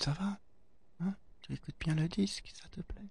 Ça va hein? Tu écoutes bien le disque, ça te plaît?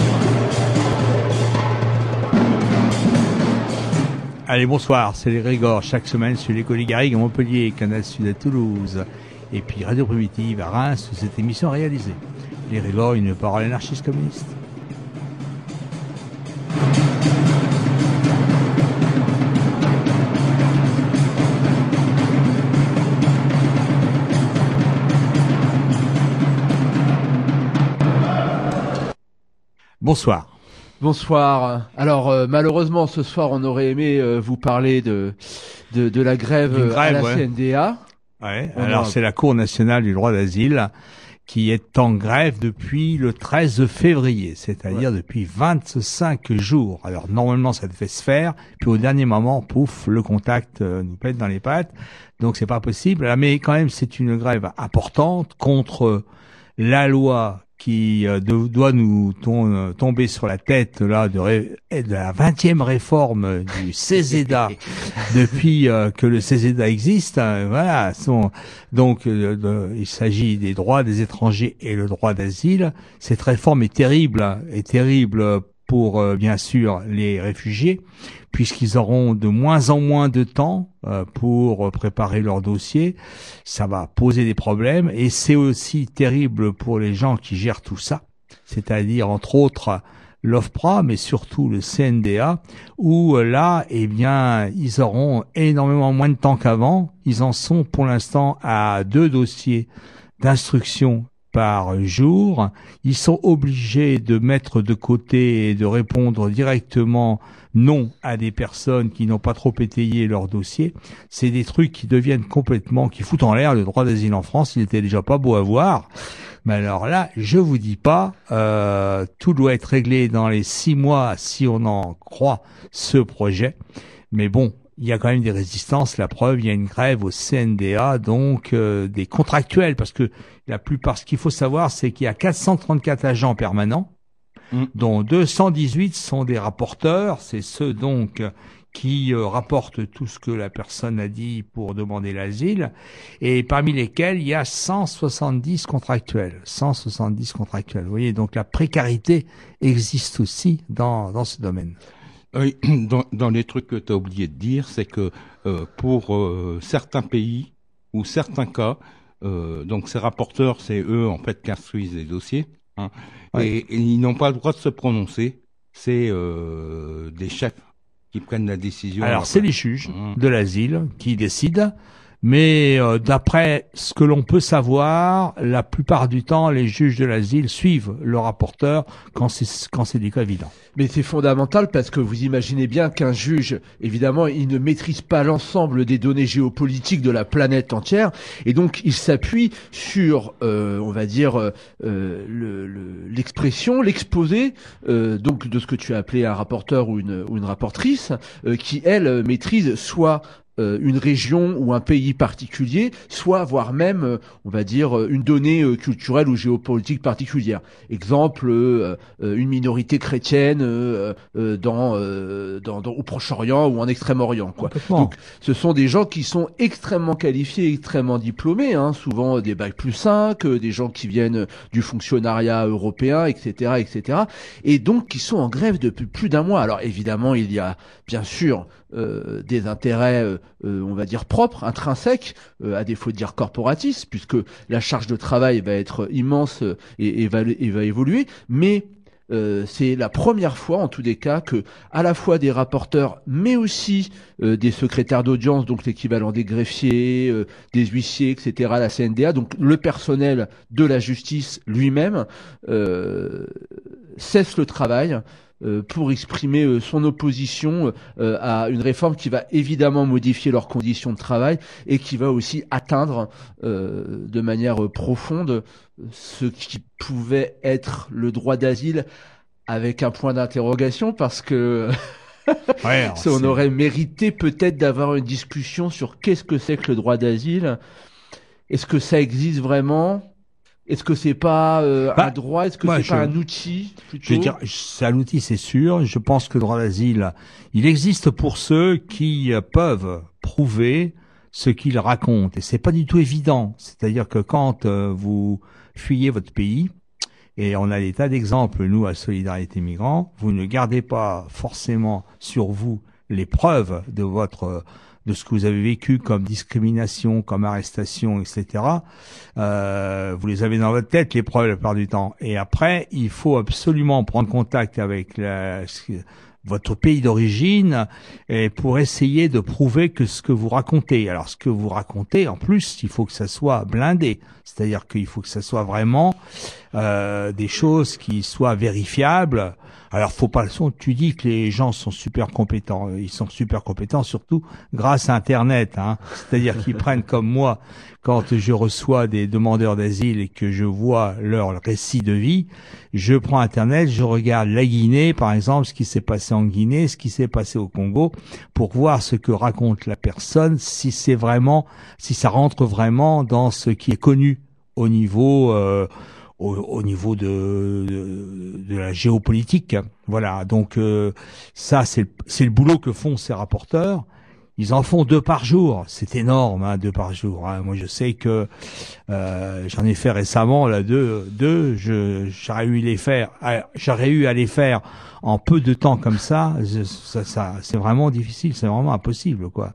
Allez, bonsoir, c'est les Grégor, chaque semaine sur les Garrigue à Montpellier, Canal Sud à Toulouse, et puis Radio Primitive à Reims, sous cette émission réalisée. Les Grégor, une parole anarchiste communiste. Bonsoir. Bonsoir. Alors euh, malheureusement ce soir on aurait aimé euh, vous parler de, de, de la grève, D'une grève, à la ouais. CNDA. Ouais, On alors a- c'est la Cour nationale du droit d'asile qui est en grève depuis le 13 février, c'est-à-dire depuis 25 jours. Alors normalement ça devait se faire, puis au dernier moment, pouf, le contact euh, nous pète dans les pattes, donc c'est pas possible. Ah, Mais quand même c'est une grève importante contre la loi qui euh, de- doit nous tom- euh, tomber sur la tête là de, la 20e réforme du CESEDA depuis euh, que le CESEDA existe. hein, voilà, donc euh, de- il s'agit des droits des étrangers et le droit d'asile. Cette réforme est terrible, hein, est terrible pour euh, bien sûr les réfugiés, puisqu'ils auront de moins en moins de temps euh, pour euh, préparer leur dossier. Ça va poser des problèmes et c'est aussi terrible pour les gens qui gèrent tout ça, c'est-à-dire entre autres l'OFPRA, mais surtout le CNDA, où là, eh bien, ils auront énormément moins de temps qu'avant. Ils en sont pour l'instant à deux dossiers d'instruction par jour. Ils sont obligés de mettre de côté et de répondre directement non à des personnes qui n'ont pas trop étayé leur dossier. C'est des trucs qui deviennent complètement, qui foutent en l'air le droit d'asile en France. Il était déjà pas beau à voir. Mais alors là, je vous dis pas, euh, tout doit être réglé dans les six mois si on en croit ce projet. Mais bon, il y a quand même des résistances. La preuve, il y a une grève au CNDA, donc euh, des contractuels, parce que la plupart, ce qu'il faut savoir, c'est qu'il y a 434 agents permanents, Mm. dont 218 sont des rapporteurs. C'est ceux donc qui euh, rapportent tout ce que la personne a dit pour demander l'asile, et parmi lesquels il y a 170 contractuels. 170 contractuels. Vous voyez, donc la précarité existe aussi dans, dans ce domaine. Oui, dans, dans les trucs que tu as oublié de dire, c'est que euh, pour euh, certains pays ou certains cas, euh, donc ces rapporteurs, c'est eux en fait qui instruisent les dossiers, hein, Ouais. et, et ils n'ont pas le droit de se prononcer. C'est euh, des chefs qui prennent la décision. Alors, c'est les juges Mhm. de l'asile qui décident, mais euh, d'après ce que l'on peut savoir, la plupart du temps, les juges de l'asile suivent le rapporteur quand c'est quand c'est du cas évident. Mais c'est fondamental parce que vous imaginez bien qu'un juge, évidemment, il ne maîtrise pas l'ensemble des données géopolitiques de la planète entière, et donc il s'appuie sur, euh, on va dire, euh, euh, le- le- l'expression, l'exposé, euh, donc de ce que tu as appelé un rapporteur ou une, ou une rapportrice, euh, qui elle maîtrise soit une région ou un pays particulier, soit voire même, euh, on va dire, euh, une donnée euh, culturelle ou géopolitique particulière. Exemple, euh, euh, une minorité chrétienne euh, euh, dans, euh, dans, dans- au Proche-Orient ou en Extrême-Orient. Quoi. Donc, ce sont des gens qui sont extrêmement qualifiés, extrêmement diplômés, hein, souvent des bacs plus 5, euh, des gens qui viennent du fonctionnariat européen, etc., etc., et donc qui sont en grève depuis plus d'un mois. Alors évidemment, il y a bien sûr euh, des intérêts, euh, euh, on va dire propres, intrinsèques, euh, à défaut de dire corporatistes, puisque la charge de travail va être immense euh, et, va, évoluer, mais euh, c'est la première fois, en tous les cas, que à la fois des rapporteurs, mais aussi euh, des secrétaires d'audience, donc l'équivalent des greffiers, euh, des huissiers, etc., la CNDA, donc le personnel de la justice lui-même, euh, cesse le travail euh, pour exprimer euh, son opposition euh, à une réforme qui va évidemment modifier leurs conditions de travail et qui va aussi atteindre euh, de manière euh, profonde ce qui pouvait être le droit d'asile avec un point d'interrogation parce que Ouais, alors, ça, on aurait mérité peut-être d'avoir une discussion sur qu'est-ce que c'est que le droit d'asile. Est-ce que ça existe vraiment? Est-ce que c'est pas euh, Bah, un droit? Est-ce que c'est pas un outil plutôt? Je veux dire, c'est un outil, c'est sûr. Je pense que le droit d'asile, il existe pour ceux qui peuvent prouver ce qu'ils racontent. Et c'est pas du tout évident. C'est-à-dire que quand euh, vous fuyez votre pays, et on a des tas d'exemples, nous, à Solidarité Migrants, vous ne gardez pas forcément sur vous les preuves de votre de ce que vous avez vécu comme discrimination, comme arrestation, etc. Euh, vous les avez dans votre tête, les preuves, la plupart du temps. Et après, il faut absolument prendre contact avec la- votre pays d'origine et pour essayer de prouver que ce que vous racontez. Alors, ce que vous racontez, en plus, il faut que ça soit blindé. C'est-à-dire qu'il faut que ça soit vraiment euh, des choses qui soient vérifiables. Alors, faut pas. Tu dis que les gens sont super compétents. Ils sont super compétents, surtout grâce à Internet. Hein. C'est-à-dire qu'ils prennent comme moi quand je reçois des demandeurs d'asile et que je vois leur récit de vie, je prends Internet, je regarde la Guinée, par exemple, ce qui s'est passé en Guinée, ce qui s'est passé au Congo, pour voir ce que raconte la personne, si c'est vraiment, si ça rentre vraiment dans ce qui est connu au niveau, euh, au, au niveau de, la géopolitique. Voilà. Donc euh, ça, c'est le boulot que font ces rapporteurs. Ils en font deux par jour, c'est énorme, hein, deux par jour. hein. Moi, je sais que euh, j'en ai fait récemment là deux, deux. J'aurais eu les faire, ah, j'aurais eu à les faire en peu de temps comme ça. ça, ça c'est vraiment difficile, c'est vraiment impossible, quoi.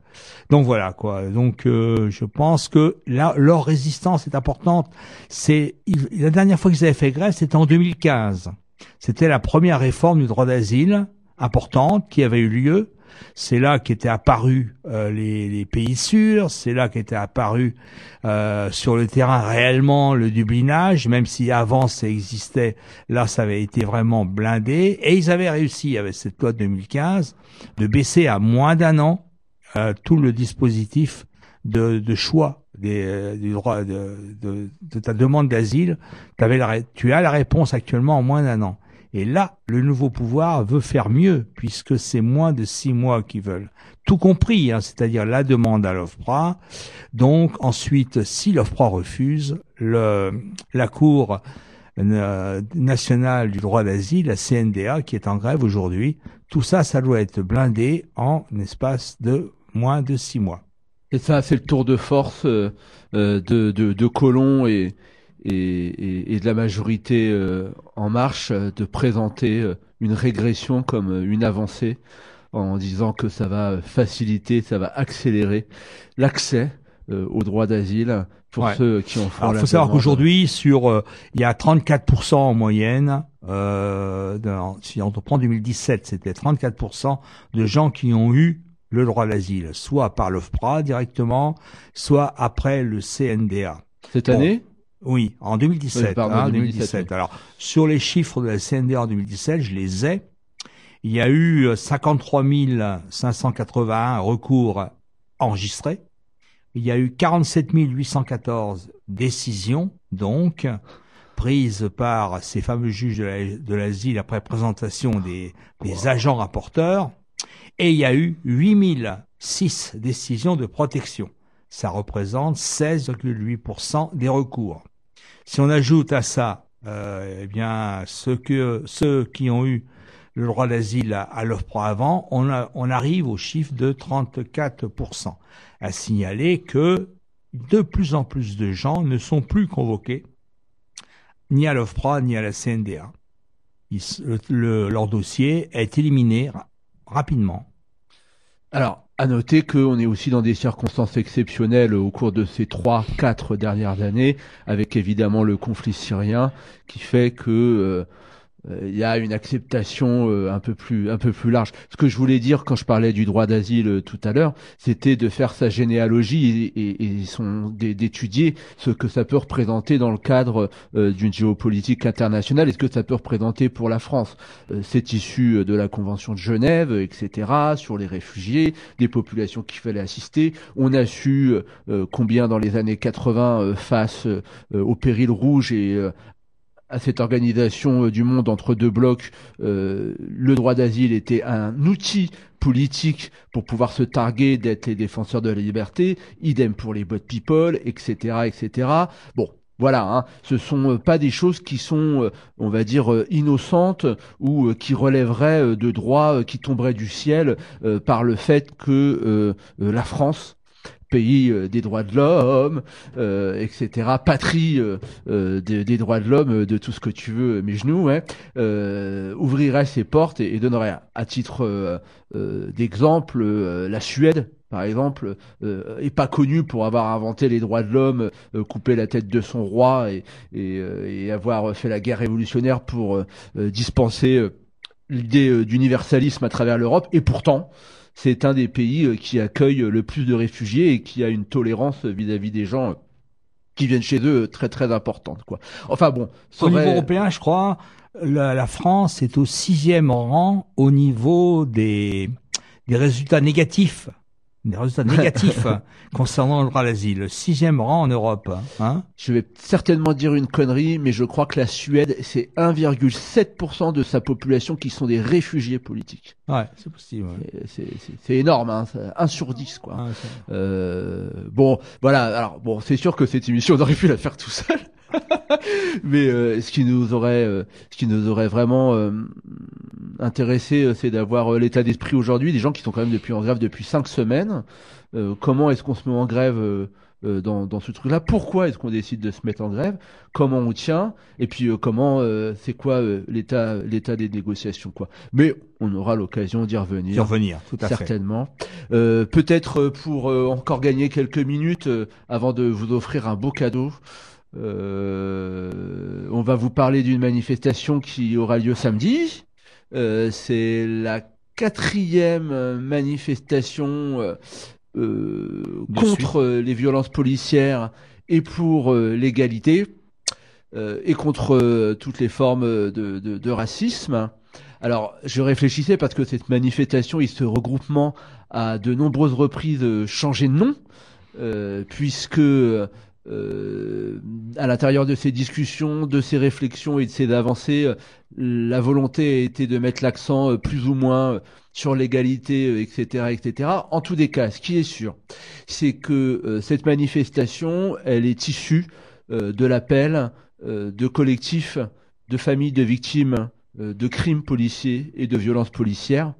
Donc voilà, quoi. Donc euh, je pense que là, leur résistance est importante. C'est la dernière fois qu'ils avaient fait grève, c'était en 2015. C'était la première réforme du droit d'asile importante qui avait eu lieu. C'est là qu'étaient apparus euh, les, pays sûrs, c'est là qu'était apparu euh, sur le terrain réellement le dublinage, même si avant ça existait, là ça avait été vraiment blindé, et ils avaient réussi avec cette loi de 2015 de baisser à moins d'un an euh, tout le dispositif de, choix des, euh, du droit de, ta demande d'asile. Tu as la réponse actuellement en moins d'un an. Et là, le nouveau pouvoir veut faire mieux, puisque c'est moins de six mois qu'ils veulent. Tout compris, hein, c'est-à-dire la demande à l'OFPRA. Donc ensuite, si l'OFPRA refuse, la Cour euh, nationale du droit d'asile, la CNDA, qui est en grève aujourd'hui, tout ça, ça doit être blindé en espace de moins de six mois. Et ça, c'est le tour de force euh, euh, de, de, de Colomb et, et, et, et de la majorité euh, en marche euh, de présenter euh, une régression comme euh, une avancée en disant que ça va faciliter, ça va accélérer l'accès euh, au droit d'asile pour Ouais. ceux qui en font Alors, il faut savoir qu'aujourd'hui, sur, euh, il y a 34% en moyenne. Euh, dans- si on prend 2017, c'était 34% de gens qui ont eu le droit d'asile, soit par l'OFPRA directement, soit après le CNDA. Cette Bon. année? Oui, en 2017. Oui, pardon, hein, 2017, 2017. Alors, sur les chiffres de la CNDA en 2017, je les ai. Il y a eu euh, 53 581 recours enregistrés. Il y a eu 47 814 décisions, donc, prises par ces fameux juges de la- l'asile après présentation des, des agents rapporteurs. et il y a eu 8006 décisions de protection. Ça représente 16,8% des recours. Si on ajoute à ça, euh, eh bien, ceux, que, ceux qui ont eu le droit d'asile à, l'OFPRA avant, on, a, on arrive au chiffre de 34%. À signaler que de plus en plus de gens ne sont plus convoqués ni à l'OFPRA ni à la CNDA. Le, le, leur dossier est éliminé ra rapidement. Alors, à noter qu'on est aussi dans des circonstances exceptionnelles au cours de ces trois, quatre dernières années, avec évidemment le conflit syrien, qui fait que euh, il y a une acceptation euh, un peu plus un peu plus large. Ce que je voulais dire quand je parlais du droit d'asile euh, tout à l'heure, c'était de faire sa généalogie et, d'étudier ce que ça peut représenter dans le cadre euh, d'une géopolitique internationale et ce que ça peut représenter pour la France. C'est issu de la Convention de Genève, etc. Sur les réfugiés, des populations qu'il fallait assister. On a su combien dans les années 80 face au péril rouge et à cette organisation euh, du monde entre deux blocs, euh, le droit d'asile était un outil politique pour pouvoir se targuer d'être les défenseurs de la liberté, idem pour les bot people, etc., etc. Bon, voilà, hein, ce sont euh, pas des choses qui sont, on va dire, innocentes ou qui relèveraient de droits qui tomberaient du ciel par le fait que la France pays euh, des droits de l'homme, euh, etc., patrie euh, des, des, droits de l'homme, de tout ce que tu veux, mes genoux, hein, ouvrirait ses portes et, et donnerait, à titre d'exemple, la Suède, par exemple, euh, est pas connue pour avoir inventé les droits de l'homme, euh, coupé la tête de son roi et, et, et, avoir fait la guerre révolutionnaire pour dispenser l'idée d'universalisme à travers l'Europe. Et pourtant, c'est un des pays euh, qui accueille le plus de réfugiés et qui a une tolérance vis-à-vis des gens euh, qui viennent chez eux euh, très très importante quoi. Enfin bon, au niveau européen, je crois, la, la, France est au sixième rang au niveau des des résultats négatifs des résultats négatifs concernant le droit à l'asile. Sixième rang en Europe. Hein je vais certainement dire une connerie, mais je crois que la Suède, c'est 1,7% de sa population qui sont des réfugiés politiques. Ouais, c'est possible. Ouais. C'est énorme, hein, 1 sur 10, quoi. Ouais, euh, bon, voilà. Alors, bon, c'est sûr que cette émission, on aurait pu la faire tout seul. Mais euh, ce qui nous aurait, euh, ce qui nous aurait vraiment euh, intéressé, euh, c'est d'avoir euh, l'état d'esprit aujourd'hui des gens qui sont quand même depuis en grève depuis cinq semaines. comment est-ce qu'on se met en grève dans, dans, ce truc-là? Pourquoi est-ce qu'on décide de se mettre en grève? Comment on tient? Et puis comment c'est quoi l'état l'état des négociations quoi? Mais on aura l'occasion d'y revenir. D'y revenir, tout à certainement. fait. Peut-être pour encore gagner quelques minutes avant de vous offrir un beau cadeau. Euh, on va vous parler d'une manifestation qui aura lieu samedi. Euh, c'est la quatrième manifestation euh, contre les violences policières et pour l'égalité et contre toutes les formes de, de, de, racisme. Alors, je réfléchissais parce que cette manifestation et ce regroupement a de nombreuses reprises changé de nom, puisque euh, à l'intérieur de ces discussions, de ces réflexions et de ces avancées, euh, la volonté a été de mettre l'accent euh, plus ou moins sur l'égalité, etc., etc. En tous les cas, ce qui est sûr, c'est que cette manifestation, elle est issue de l'appel de collectifs de familles de victimes de crimes policiers et de violences policières,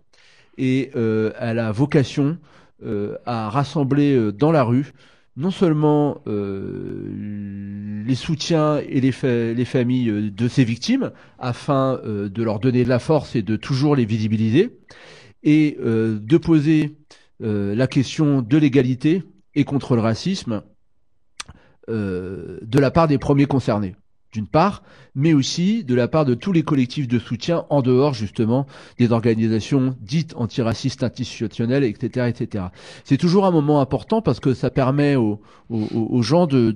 et elle a vocation à rassembler dans la rue non seulement euh, les soutiens et les, fa les, familles euh, de ces victimes, afin euh, de leur donner de la force et de toujours les visibiliser, et de poser la question de l'égalité et contre le racisme de la part des premiers concernés d'une part, mais aussi de la part de tous les collectifs de soutien en dehors justement des organisations dites antiracistes institutionnelles, etc., etc. C'est toujours un moment important parce que ça permet aux, gens de,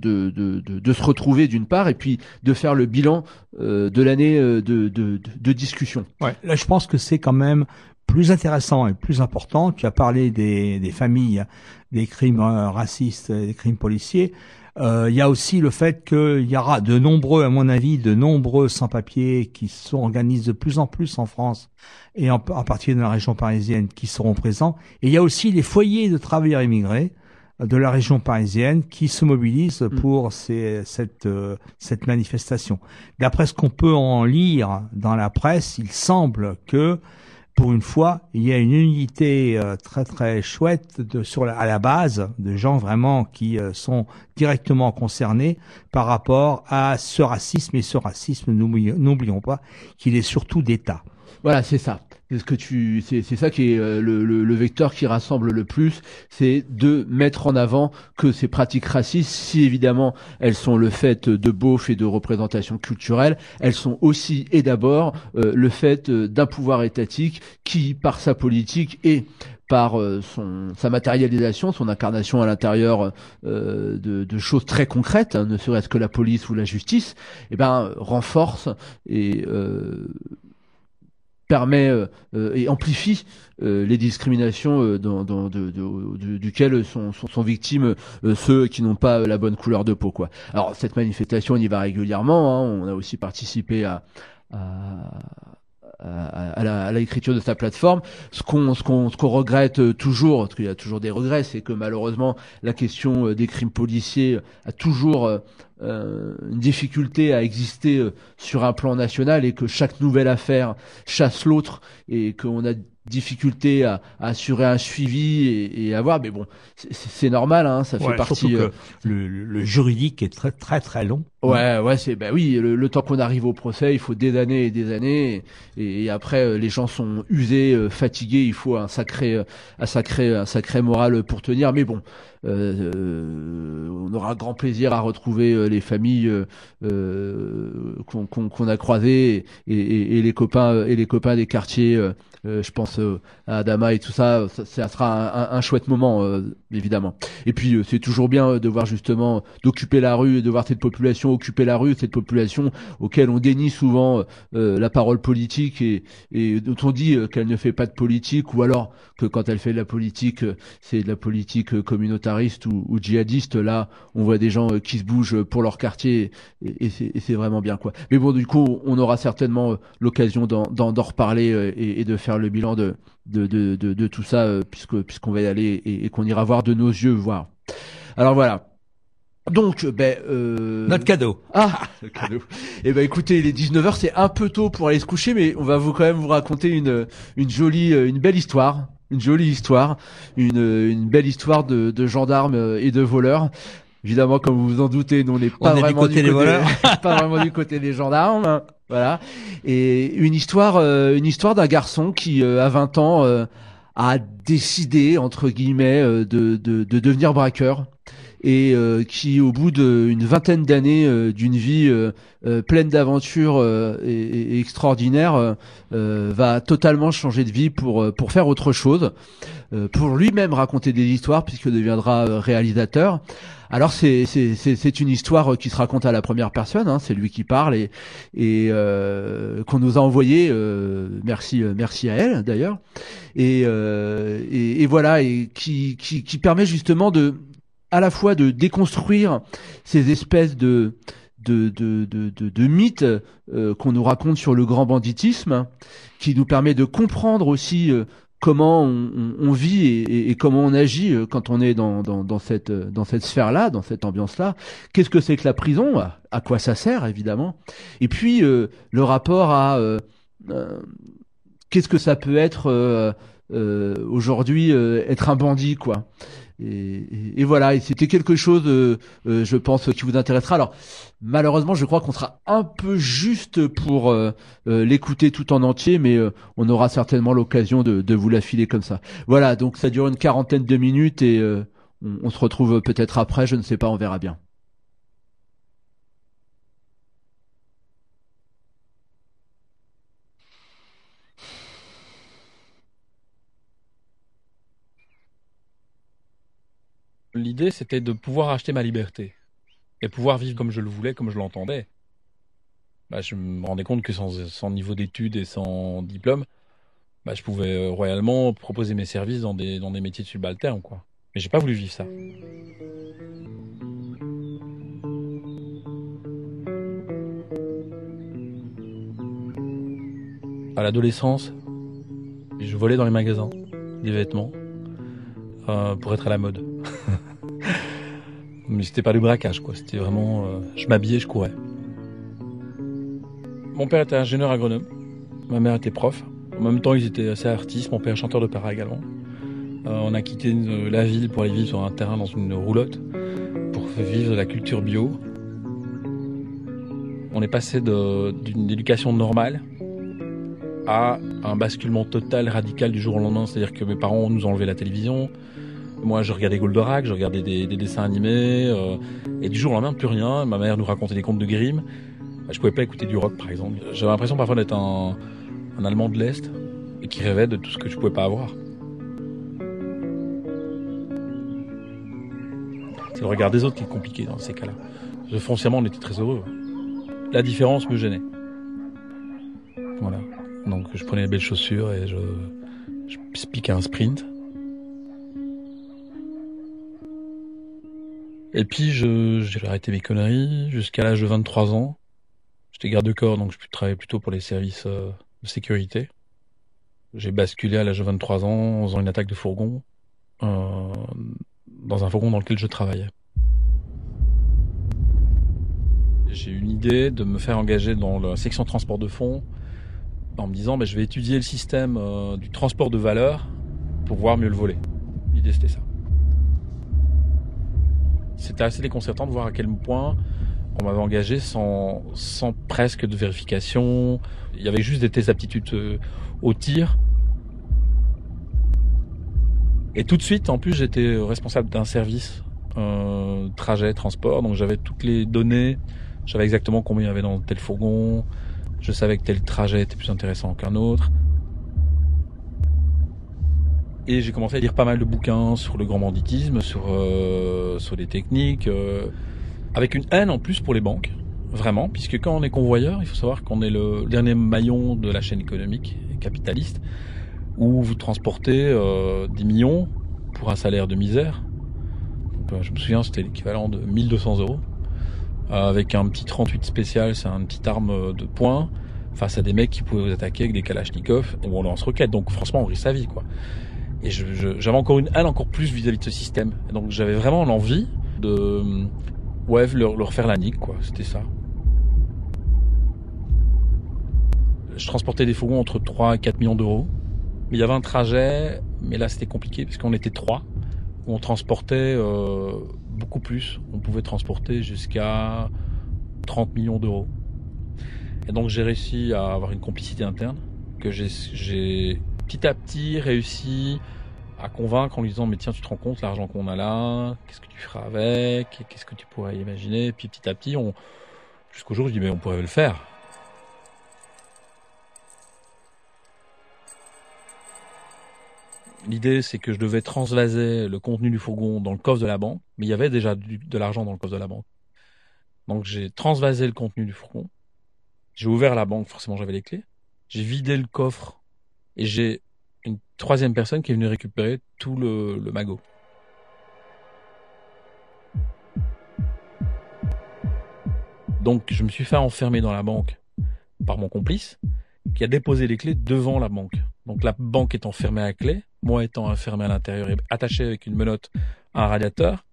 se retrouver d'une part et puis de faire le bilan euh, de l'année euh, de, discussion. Ouais, là je pense que c'est quand même plus intéressant et plus important. Tu as parlé des, des familles, des crimes euh, racistes, des crimes policiers. Euh, Il y a aussi le fait qu'il y aura de nombreux, à mon avis, de nombreux sans-papiers qui s'organisent de plus en plus en France et en, en particulier dans la région parisienne qui seront présents. Et il y a aussi les foyers de travailleurs immigrés de la région parisienne qui se mobilisent pour ces- cette, euh, cette manifestation. D'après ce qu'on peut en lire dans la presse, il semble que pour une fois, il y a une unité euh, très très chouette à la base de gens vraiment qui euh, sont directement concernés par rapport à ce racisme et ce racisme, n'oubli- n'oublions pas qu'il est surtout d'État. Voilà, c'est ça. C'est ce que tu, c'est c'est ça qui est euh, le, le, le vecteur qui rassemble le plus, c'est de mettre en avant que ces pratiques racistes, si évidemment elles sont le fait de beauf et de représentation culturelle, elles sont aussi et d'abord euh, le fait euh, d'un pouvoir étatique qui, par sa politique et par euh, son, sa matérialisation, son incarnation à l'intérieur euh, de, de choses très concrètes, hein, ne serait-ce que la police ou la justice, eh ben renforce et euh, permet euh, euh, et amplifie euh, les discriminations euh, dans, dans, de, de- duquel sont, sont, sont victimes euh, ceux qui n'ont pas la bonne couleur de peau. Quoi. Alors cette manifestation, on y va régulièrement. hein. on a aussi participé à, à, à, à à l'écriture de sa plateforme. Ce qu'on ce qu'on ce qu'on regrette euh, toujours, parce qu'il y a toujours des regrets, c'est que malheureusement la question euh, des crimes policiers a toujours euh, euh, une difficulté à exister euh, sur un plan national et que chaque nouvelle affaire chasse l'autre et qu'on a difficulté à, à assurer un suivi et, et à voir. Mais bon, c'est- normal, hein, ça fait Ouais, partie. euh, que le, juridique est très très très long. Ouais, ouais, c'est bah oui, le, le temps qu'on arrive au procès, il faut des années et des années, et, et après euh, les gens sont usés, euh, fatigués, il faut un sacré, un sacré, un sacré moral pour tenir. Mais bon, euh, on aura grand plaisir à retrouver les familles euh, qu'on a croisées et, les copains et les copains des quartiers. je pense euh, à Adama et tout ça, ça, ça sera un, chouette moment euh, évidemment. Et puis euh, c'est toujours bien euh, de voir justement d'occuper la rue et de voir cette population occuper la rue, cette population auquel on dénie souvent euh, la parole politique et, et dont on dit euh, qu'elle ne fait pas de politique ou alors que quand elle fait de la politique, euh, c'est de la politique euh, communautariste ou, djihadiste. Là, on voit des gens euh, qui se bougent pour leur quartier et, c'est vraiment bien quoi. Mais bon, du coup, on aura certainement euh, l'occasion d'en reparler euh, et, et de faire le bilan de de, de, de, de tout ça euh, puisque puisqu'on va y aller et, et qu'on ira voir de nos yeux voir. Alors voilà. Donc, ben, euh... Notre cadeau. Ah, le cadeau. Eh ben, écoutez, il est 19h, c'est un peu tôt pour aller se coucher, mais on va vous quand même vous raconter une, une jolie, euh, une belle histoire. Une jolie histoire. Une, une belle histoire de, de gendarmes euh, et de voleurs. Évidemment, comme vous vous en doutez, nous, on n'est pas est du vraiment côté des voleurs. pas vraiment du côté des gendarmes. hein. Voilà. Et une histoire, euh, une histoire d'un garçon qui, euh, à 20 ans, euh, a décidé, entre guillemets, de, de, de devenir braqueur et qui, au bout d'une vingtaine d'années d'une vie pleine d'aventures et, et- extraordinaire, va totalement changer de vie pour pour faire autre chose, pour lui-même raconter des histoires puisqu'il deviendra euh, réalisateur. Alors c'est c'est une histoire euh, qui se raconte à la première personne, hein, c'est lui qui parle et et euh, qu'on nous a envoyé. euh, merci euh, merci à elle d'ailleurs et, euh, et voilà et qui qui qui permet justement de à la fois de déconstruire ces espèces de de, de, de, de, de mythes euh, qu'on nous raconte sur le grand banditisme, qui nous permet de comprendre aussi euh, comment on, vit et, comment on agit euh, quand on est euh, dans cette sphère-là, dans cette ambiance-là. Qu'est-ce que c'est que la prison? À, quoi ça sert, évidemment? Et puis, euh, le rapport à... Qu'est-ce que ça peut être aujourd'hui, être un bandit, quoi? Et, voilà, et c'était quelque chose, euh, euh, je pense, qui vous intéressera. Alors, malheureusement, je crois qu'on sera un peu juste pour euh, l'écouter tout en entier, mais on aura certainement l'occasion de, de vous la filer comme ça. Voilà, donc ça dure une quarantaine de minutes et on se retrouve peut-être après, je ne sais pas, on verra bien. l'idée, c'était de pouvoir acheter ma liberté et pouvoir vivre comme je le voulais, comme je l'entendais. Bah, je me rendais compte que sans, niveau d'études et sans diplôme, bah, je pouvais euh, royalement proposer mes services dans des, métiers de subalternes. Quoi. Mais j'ai pas voulu vivre ça. À l'adolescence, je volais dans les magasins des vêtements euh, pour être à la mode. Mais c'était pas du braquage, quoi. C'était vraiment, euh, je m'habillais, je courais. Mon père était ingénieur agronome. Ma mère était prof. En même temps, ils étaient assez artistes. Mon père chanteur de d'opéra également. Euh, on a quitté la ville pour aller vivre sur un terrain dans une roulotte pour vivre la culture bio. On est passé d'une éducation normale à un basculement total, radical du jour au lendemain. C'est-à-dire que mes parents nous ont enlevé la télévision. Moi, je regardais Goldorak, je regardais des, dessins animés. Euh, et du jour au lendemain, plus rien. Ma mère nous racontait des contes de Grimm. Je pouvais pas écouter du rock, par exemple. J'avais l'impression parfois d'être un, un Allemand de l'Est et qui rêvait de tout ce que je pouvais pas avoir. C'est le regard des autres qui est compliqué dans ces cas-là. Foncièrement, on était très heureux. La différence me gênait. Voilà. Donc je prenais les belles chaussures et je, je piquais un sprint. Et puis j'ai arrêté mes conneries jusqu'à l'âge de 23 ans. J'étais garde de corps, donc je travaillais plutôt pour les services euh, de sécurité. J'ai basculé à l'âge de 23 ans en faisant une attaque de fourgon euh, dans un fourgon dans lequel je travaillais. J'ai eu une idée de me faire engager dans la section transport de fonds en me disant mais je vais étudier le système euh, du transport de valeur pour pouvoir mieux le voler. L'idée c'était ça. C'était assez déconcertant de voir à quel point on m'avait engagé sans, sans presque de vérification. Il y avait juste des tests d'aptitude euh, au tir. Et tout de suite, en plus, j'étais responsable d'un service trajet, transport, donc j'avais toutes les données. Je savais exactement combien il y avait dans tel fourgon. Je savais que tel trajet était plus intéressant qu'un autre. Et j'ai commencé à lire pas mal de bouquins sur le grand banditisme, sur, euh, sur les techniques. Euh, avec une haine en plus pour les banques, vraiment, puisque quand on est convoyeur, il faut savoir qu'on est le dernier maillon de la chaîne économique et capitaliste, où vous transportez euh, des millions pour un salaire de misère. Euh, je me souviens, c'était l'équivalent de 1200 euros, avec un petit 38 spécial, c'est une petite arme de poing, face à des mecs qui pouvaient vous attaquer avec des kalachnikovs, ou on lance-roquettes, donc franchement, on risque sa vie, quoi. Et j'avais encore une haine encore plus vis-à-vis -vis de ce système. donc j'avais vraiment l'envie de ouais, leur, faire la nique, quoi. C'était ça. Je transportais des fourgons entre 3 et 4 millions d'euros. Mais il y avait un trajet, mais là c'était compliqué parce qu'on était trois. on transportait euh, beaucoup plus. On pouvait transporter jusqu'à 30 millions d'euros. Et donc j'ai réussi à avoir une complicité interne que j'ai petit à petit réussi à convaincre en lui disant mais tiens tu te rends compte l'argent qu'on a là, qu'est-ce que tu feras avec, qu'est-ce que tu pourrais imaginer, puis petit à petit on jusqu'au jour où je dis mais on pourrait le faire. L'idée c'est que je devais transvaser le contenu du fourgon dans le coffre de la banque, mais il y avait déjà de l'argent dans le coffre de la banque. Donc j'ai transvasé le contenu du fourgon, j'ai ouvert la banque, forcément j'avais les clés, j'ai vidé le coffre et j'ai une troisième personne qui est venue récupérer tout le, magot. Donc je me suis fait enfermer dans la banque par mon complice qui a déposé les clés devant la banque. Donc la banque est enfermée à clé, moi étant enfermé à l'intérieur et attaché avec une menotte à un radiateur.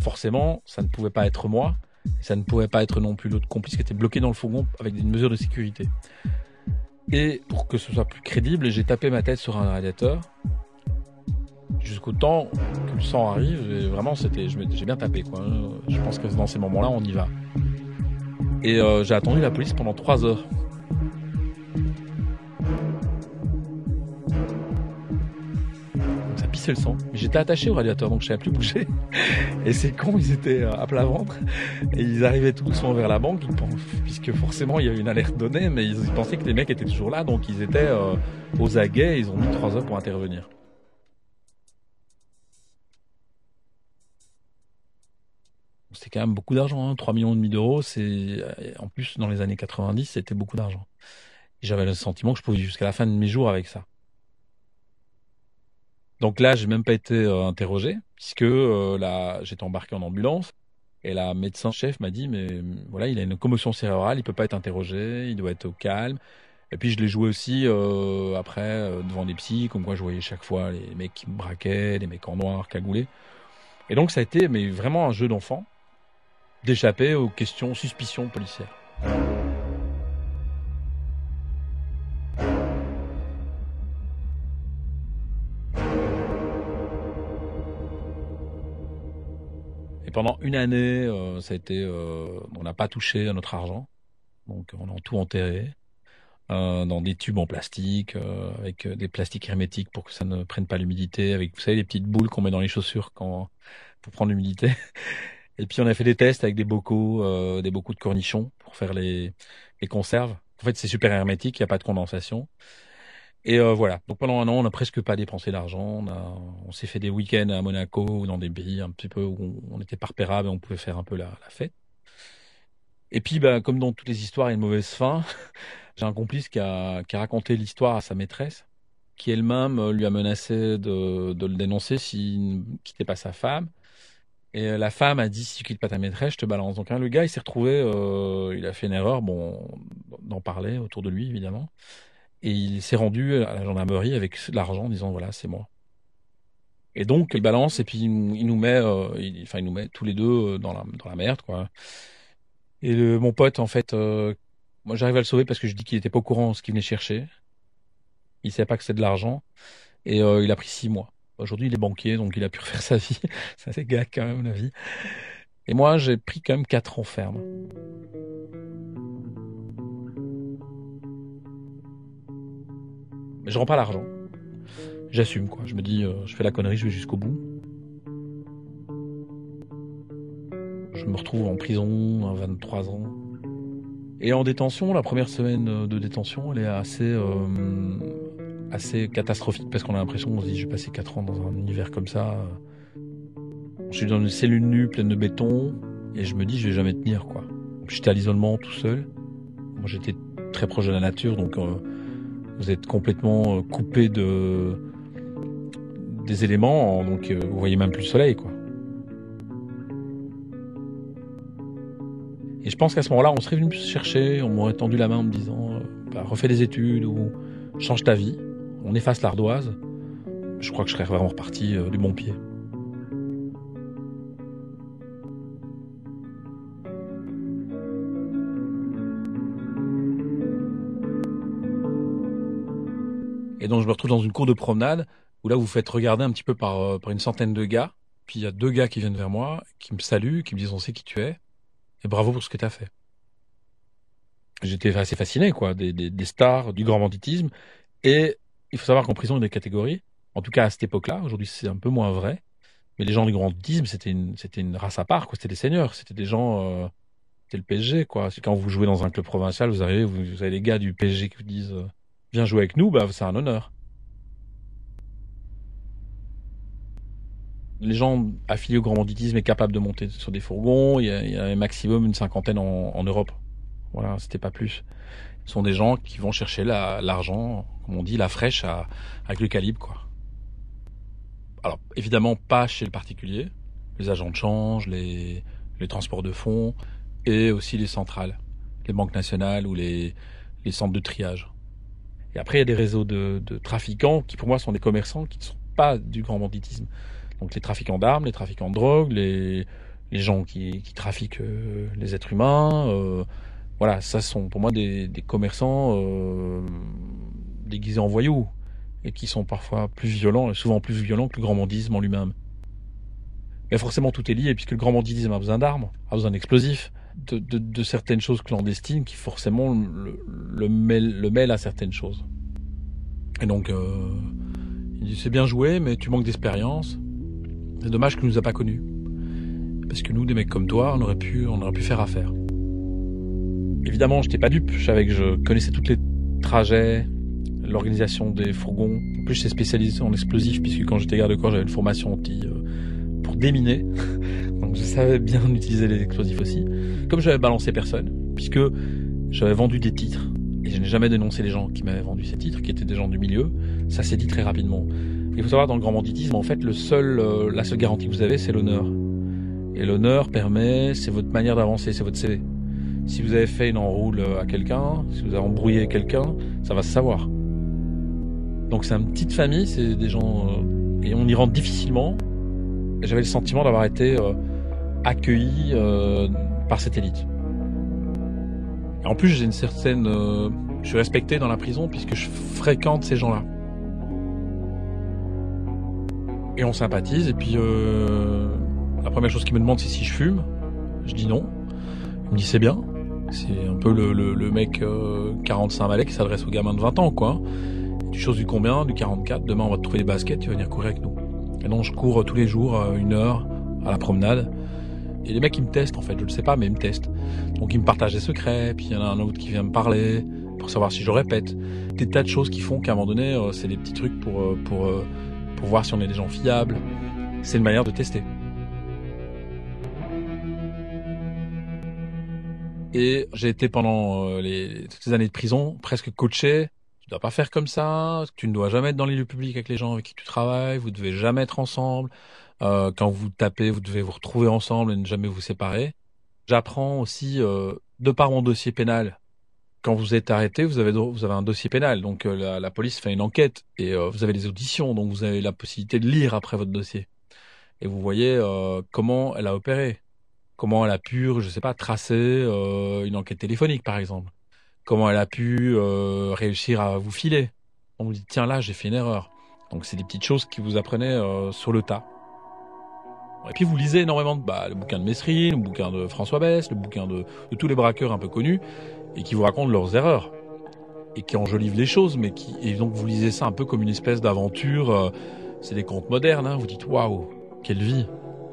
Forcément, ça ne pouvait pas être moi, ça ne pouvait pas être non plus l'autre complice qui était bloqué dans le fourgon avec une mesure de sécurité. Et pour que ce soit plus crédible, j'ai tapé ma tête sur un radiateur jusqu'au temps que le sang arrive. Et vraiment, c'était, j'ai bien tapé quoi. Je pense que dans ces moments-là, on y va. Et euh, j'ai attendu la police pendant trois heures. Le sang. J'étais attaché au radiateur, donc je savais plus bouger. Et ces cons, ils étaient euh, à plat ventre. Et ils arrivaient tout doucement vers la banque, puisque forcément, il y avait une alerte donnée, mais ils pensaient que les mecs étaient toujours là, donc ils étaient euh, aux aguets, ils ont mis trois heures pour intervenir. C'était quand même beaucoup d'argent, hein. 3 millions et demi d'euros, c'est, euh, en plus, dans les années 90, c'était beaucoup d'argent. J'avais le sentiment que je pouvais jusqu'à la fin de mes jours avec ça. Donc là, j'ai même pas été euh, interrogé puisque euh, là, j'étais embarqué en ambulance et la médecin chef m'a dit mais voilà, il a une commotion cérébrale, il peut pas être interrogé, il doit être au calme. Et puis je l'ai joué aussi euh, après devant des psys, comme quoi je voyais chaque fois les mecs qui me braquaient, les mecs en noir, cagoulés. Et donc ça a été mais vraiment un jeu d'enfant d'échapper aux questions suspicions policières. Pendant une année, euh, ça a été, euh, on n'a pas touché à notre argent, donc on a tout enterré euh, dans des tubes en plastique, avec des plastiques hermétiques pour que ça ne prenne pas l'humidité, avec vous savez les petites boules qu'on met dans les chaussures pour prendre l'humidité. Et puis on a fait des tests avec des bocaux, des bocaux de cornichons pour faire les, les conserves. En fait, c'est super hermétique, il n'y a pas de condensation. Et euh, voilà. Donc pendant un an, on n'a presque pas dépensé d'argent. On, s'est fait des week-ends à Monaco ou dans des pays un petit peu où on, était pas repérable et on pouvait faire un peu la, fête. Et puis, bah, comme dans toutes les histoires, il y a une mauvaise fin. J'ai un complice qui a, raconté l'histoire à sa maîtresse, qui elle-même euh, lui a menacé de, le dénoncer s'il ne quittait pas sa femme. Et euh, la femme a dit si tu quittes pas ta maîtresse, je te balance. Donc hein, le gars, il s'est retrouvé, il a fait une erreur, bon, d'en parler autour de lui évidemment, et il s'est rendu à la gendarmerie avec l'argent, en disant voilà c'est moi. Et donc il balance et puis il nous met, euh, il- enfin il nous met tous les deux euh, dans la merde quoi. Et le, mon pote en fait, euh, moi j'arrive à le sauver parce que je dis qu'il était pas au courant de ce qu'il venait chercher. Il savait pas que c'était de l'argent et il a pris six mois. Aujourd'hui, il est banquier, donc il a pu refaire sa vie. C'est assez gag quand même, la vie. Et moi, j'ai pris quand même 4 ans ferme. Mais je rends pas l'argent. J'assume, quoi. Je me dis, euh, je fais la connerie, je vais jusqu'au bout. Je me retrouve en prison à 23 ans. Et en détention, la première semaine euh, de détention, elle est assez, euh, assez catastrophique parce qu'on a l'impression, on se dit, j'ai passé 4 ans dans un univers comme ça. Je suis dans une cellule nue pleine de béton et je me dis, je vais jamais tenir, quoi. J'étais à l'isolement tout seul. Moi, j'étais très proche de la nature, donc vous êtes complètement euh, coupé de des éléments, donc euh, vous voyez même plus le soleil, quoi. Et je pense qu'à ce moment-là, on serait venu me chercher, on m'aurait tendu la main en me disant, euh, bah, refais des études ou change ta vie, on efface l'ardoise. Je crois que je serais vraiment reparti du bon pied. Et donc je me retrouve dans une cour de promenade où là vous faites regarder un petit peu par, euh, par une centaine de gars. Puis il y a deux gars qui viennent vers moi, qui me saluent, qui me disent on sait qui tu es et bravo pour ce que tu as fait. J'étais assez fasciné quoi, des, des, stars du grand banditisme. Et il faut savoir qu'en prison il y a des catégories. En tout cas à cette époque-là, aujourd'hui c'est un peu moins vrai. Mais les gens du grand banditisme c'était une c'était une race à part quoi. C'était des seigneurs, c'était des gens. Euh, c'était le PSG quoi. C'est quand vous jouez dans un club provincial, vous arrivez, vous, vous avez les gars du PSG qui vous disent euh, viens jouer avec nous, bah c'est un honneur. Les gens affiliés au grand banditisme est capables de monter sur des fourgons. Il y a, il maximum une cinquantaine en, Europe. Voilà, c'était pas plus. Ce sont des gens qui vont chercher la- l'argent, comme on dit, la fraîche avec le calibre, quoi. Alors, évidemment, pas chez le particulier. Les agents de change, les, transports de fonds et aussi les centrales, les banques nationales ou les centres de triage. Et après, il y a des réseaux de, de trafiquants qui, pour moi, sont des commerçants qui ne sont pas du grand banditisme. Donc les trafiquants d'armes, les trafiquants de drogue, les, les gens qui, qui trafiquent euh, les êtres humains. euh, voilà, ça sont pour moi des, des commerçants euh, déguisés en voyous et qui sont parfois plus violents, et souvent plus violents que le grand banditisme en lui-même. Mais forcément, tout est lié, puisque le grand banditisme a besoin d'armes, a besoin d'explosifs, de, certaines choses clandestines qui forcément le, le, mêlent, le mêlent à certaines choses. Et donc, euh, il dit c'est bien joué, mais tu manques d'expérience. C'est dommage que nous a pas connus. Parce que nous, des mecs comme toi, on aurait pu, on aurait pu faire affaire. Évidemment, j'étais pas dupe. Je savais que je connaissais tous les trajets, l'organisation des fourgons. En plus, j'étais spécialisé en explosifs, puisque quand j'étais garde-corps, j'avais une formation anti, euh, pour déminer. Donc, je savais bien utiliser les explosifs aussi. Comme j'avais balancé personne, puisque j'avais vendu des titres, et je n'ai jamais dénoncé les gens qui m'avaient vendu ces titres, qui étaient des gens du milieu, ça s'est dit très rapidement. Il faut savoir, dans le grand banditisme, en fait, le seul, euh, la seule garantie que vous avez, c'est l'honneur. Et l'honneur permet, c'est votre manière d'avancer, c'est votre CV. Si vous avez fait une enroule à quelqu'un, si vous avez embrouillé quelqu'un, ça va se savoir. Donc c'est une petite famille, c'est des gens euh, et on y rentre difficilement. J'avais le sentiment d'avoir été euh, accueilli euh, par cette élite. Et en plus, j'ai une certaine, euh, je suis respecté dans la prison puisque je fréquente ces gens-là. Et on sympathise. Et puis la première chose qu'il me demande, c'est si je fume. Je dis non. Il me dit c'est bien. C'est un peu le, mec euh, 45 balais qui s'adresse aux gamins de 20 ans, quoi. Tu choses du combien Du 44. Demain, on va te trouver des baskets. Tu vas venir courir avec nous. Et donc, je cours euh, tous les jours euh, une heure à la promenade. Et les mecs, ils me testent, en fait. Je le sais pas, mais ils me testent. Donc, ils me partagent des secrets. Puis, il y en a un autre qui vient me parler pour savoir si je répète. Des tas de choses qui font qu'à un moment donné, euh, c'est des petits trucs pour, pour, pour voir si on est des gens fiables. C'est une manière de tester. Et j'ai été pendant les, toutes ces années de prison presque coaché. Tu dois pas faire comme ça. Tu ne dois jamais être dans les lieux publics avec les gens avec qui tu travailles. Vous devez jamais être ensemble. Euh, quand vous tapez, vous devez vous retrouver ensemble et ne jamais vous séparer. J'apprends aussi, euh, de par mon dossier pénal, quand vous êtes arrêté, vous avez un dossier pénal, donc euh, la, police fait une enquête et vous avez des auditions, donc vous avez la possibilité de lire après votre dossier et vous voyez comment elle a opéré, comment elle a pu, je sais pas, tracer une enquête téléphonique par exemple, comment elle a pu euh, réussir à vous filer. On vous dit tiens là j'ai fait une erreur, donc c'est des petites choses qui vous apprenaient euh, sur le tas. Et puis vous lisez énormément bah, le bouquin de Messrine, le bouquin de François Bess, le bouquin de, tous les braqueurs un peu connus, et qui vous racontent leurs erreurs et qui enjolivent les choses, mais qui et donc vous lisez ça un peu comme une espèce d'aventure. euh, c'est des contes modernes. Hein, vous dites waouh, quelle vie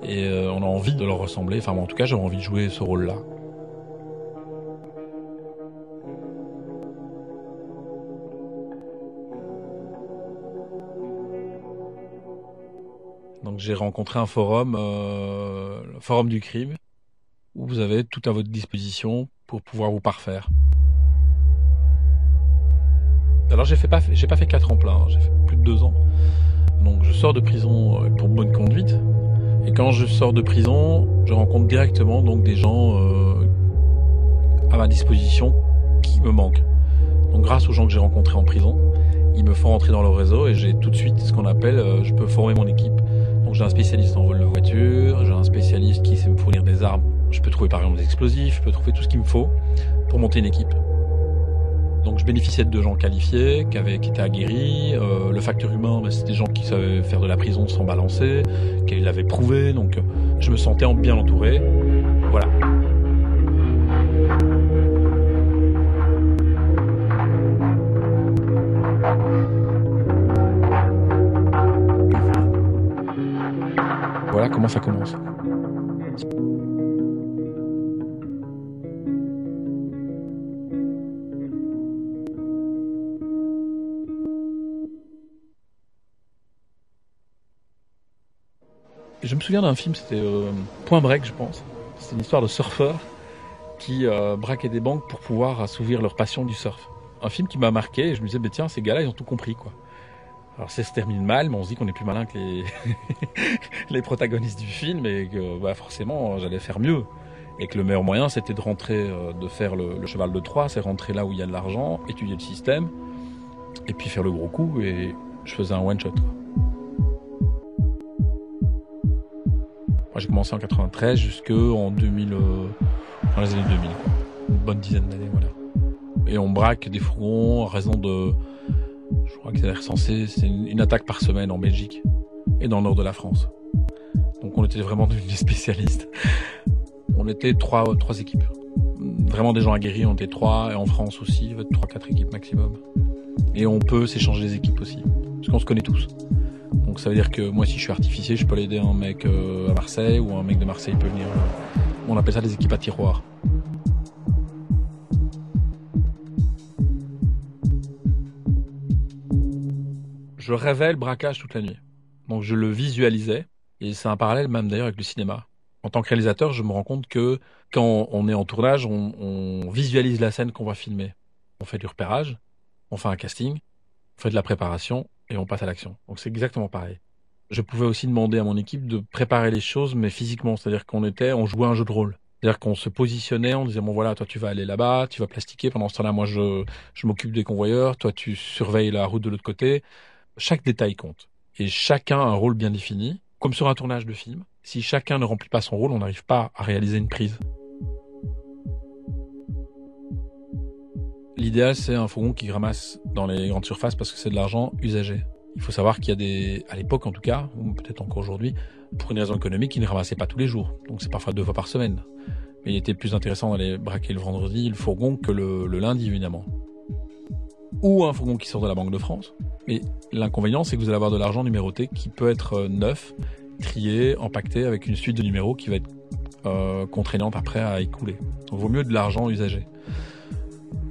Et euh, on a envie de leur ressembler. Enfin, en tout cas, j'avais envie de jouer ce rôle-là. J'ai rencontré un forum, euh, le forum du crime, où vous avez tout à votre disposition pour pouvoir vous parfaire. Alors j'ai pas, fait quatre ans plein, hein, j'ai fait plus de deux ans. Donc je sors de prison euh, pour bonne conduite. Et quand je sors de prison, je rencontre directement donc des gens euh, à ma disposition qui me manquent. Donc grâce aux gens que j'ai rencontrés en prison, ils me font rentrer dans leur réseau et j'ai tout de suite ce qu'on appelle, je peux former mon équipe. J'ai un spécialiste en vol de voiture, j'ai un spécialiste qui sait me fournir des armes. Je peux trouver par exemple des explosifs, je peux trouver tout ce qu'il me faut pour monter une équipe. Donc je bénéficiais de gens qualifiés, qui, avaient, qui étaient aguerris. Euh, le facteur humain, ben, c'est des gens qui savaient faire de la prison sans balancer, qui l'avaient prouvé. Donc je me sentais en- bien entouré. Voilà. Ça commence. Je me souviens d'un film, c'était euh, Point Break, je pense. C'est une histoire de surfeurs qui euh, braquaient des banques pour pouvoir assouvir leur passion du surf. Un film qui m'a marqué et je me disais, bah, tiens, ces gars-là, ils ont tout compris, quoi. Alors ça se termine mal, mais on se dit qu'on est plus malin que les, les protagonistes du film et que bah, forcément, j'allais faire mieux. Et que le meilleur moyen, c'était de rentrer, euh, de faire le, cheval de Troie, c'est rentrer là où il y a de l'argent, étudier le système, et puis faire le gros coup, et je faisais un one-shot. Moi, j'ai commencé en 93 jusqu'en 2000, euh, dans les années 2000. quoi. Une bonne dizaine d'années, voilà. Et on braque des fourgons à raison de, je crois que c'est recensé, c'est une, attaque par semaine en Belgique et dans le nord de la France. Donc on était vraiment devenus des spécialistes. On était trois, trois équipes. Vraiment des gens aguerris, on était trois, et en France aussi, trois, quatre équipes maximum. Et on peut s'échanger les équipes aussi, parce qu'on se connaît tous. Donc ça veut dire que moi si je suis artificier, je peux l'aider un mec euh, à Marseille ou un mec de Marseille peut venir. euh, on appelle ça des équipes à tiroir. Je rêvais le braquage toute la nuit. Donc je le visualisais et c'est un parallèle même d'ailleurs avec le cinéma. En tant que réalisateur, je me rends compte que quand on est en tournage, on, visualise la scène qu'on va filmer. On fait du repérage, on fait un casting, on fait de la préparation et on passe à l'action. Donc c'est exactement pareil. Je pouvais aussi demander à mon équipe de préparer les choses, mais physiquement, c'est-à-dire qu'on était, on jouait un jeu de rôle. C'est-à-dire qu'on se positionnait, on disait bon voilà, toi tu vas aller là-bas, tu vas plastiquer. Pendant ce temps-là, moi je, je m'occupe des convoyeurs, toi tu surveilles la route de l'autre côté. Chaque détail compte et chacun a un rôle bien défini, comme sur un tournage de film. Si chacun ne remplit pas son rôle, on n'arrive pas à réaliser une prise. L'idéal, c'est un fourgon qui ramasse dans les grandes surfaces parce que c'est de l'argent usagé. Il faut savoir qu'il y a des, à l'époque en tout cas, ou peut-être encore aujourd'hui, pour une raison économique, ils ne ramassaient pas tous les jours. Donc c'est parfois deux fois par semaine. Mais il était plus intéressant d'aller braquer le vendredi le fourgon que le, le lundi, évidemment. Ou un fourgon qui sort de la Banque de France. Mais l'inconvénient, c'est que vous allez avoir de l'argent numéroté qui peut être euh, neuf, trié, empaqueté avec une suite de numéros qui va être euh, contraignante après à écouler. Donc vaut mieux de l'argent usagé.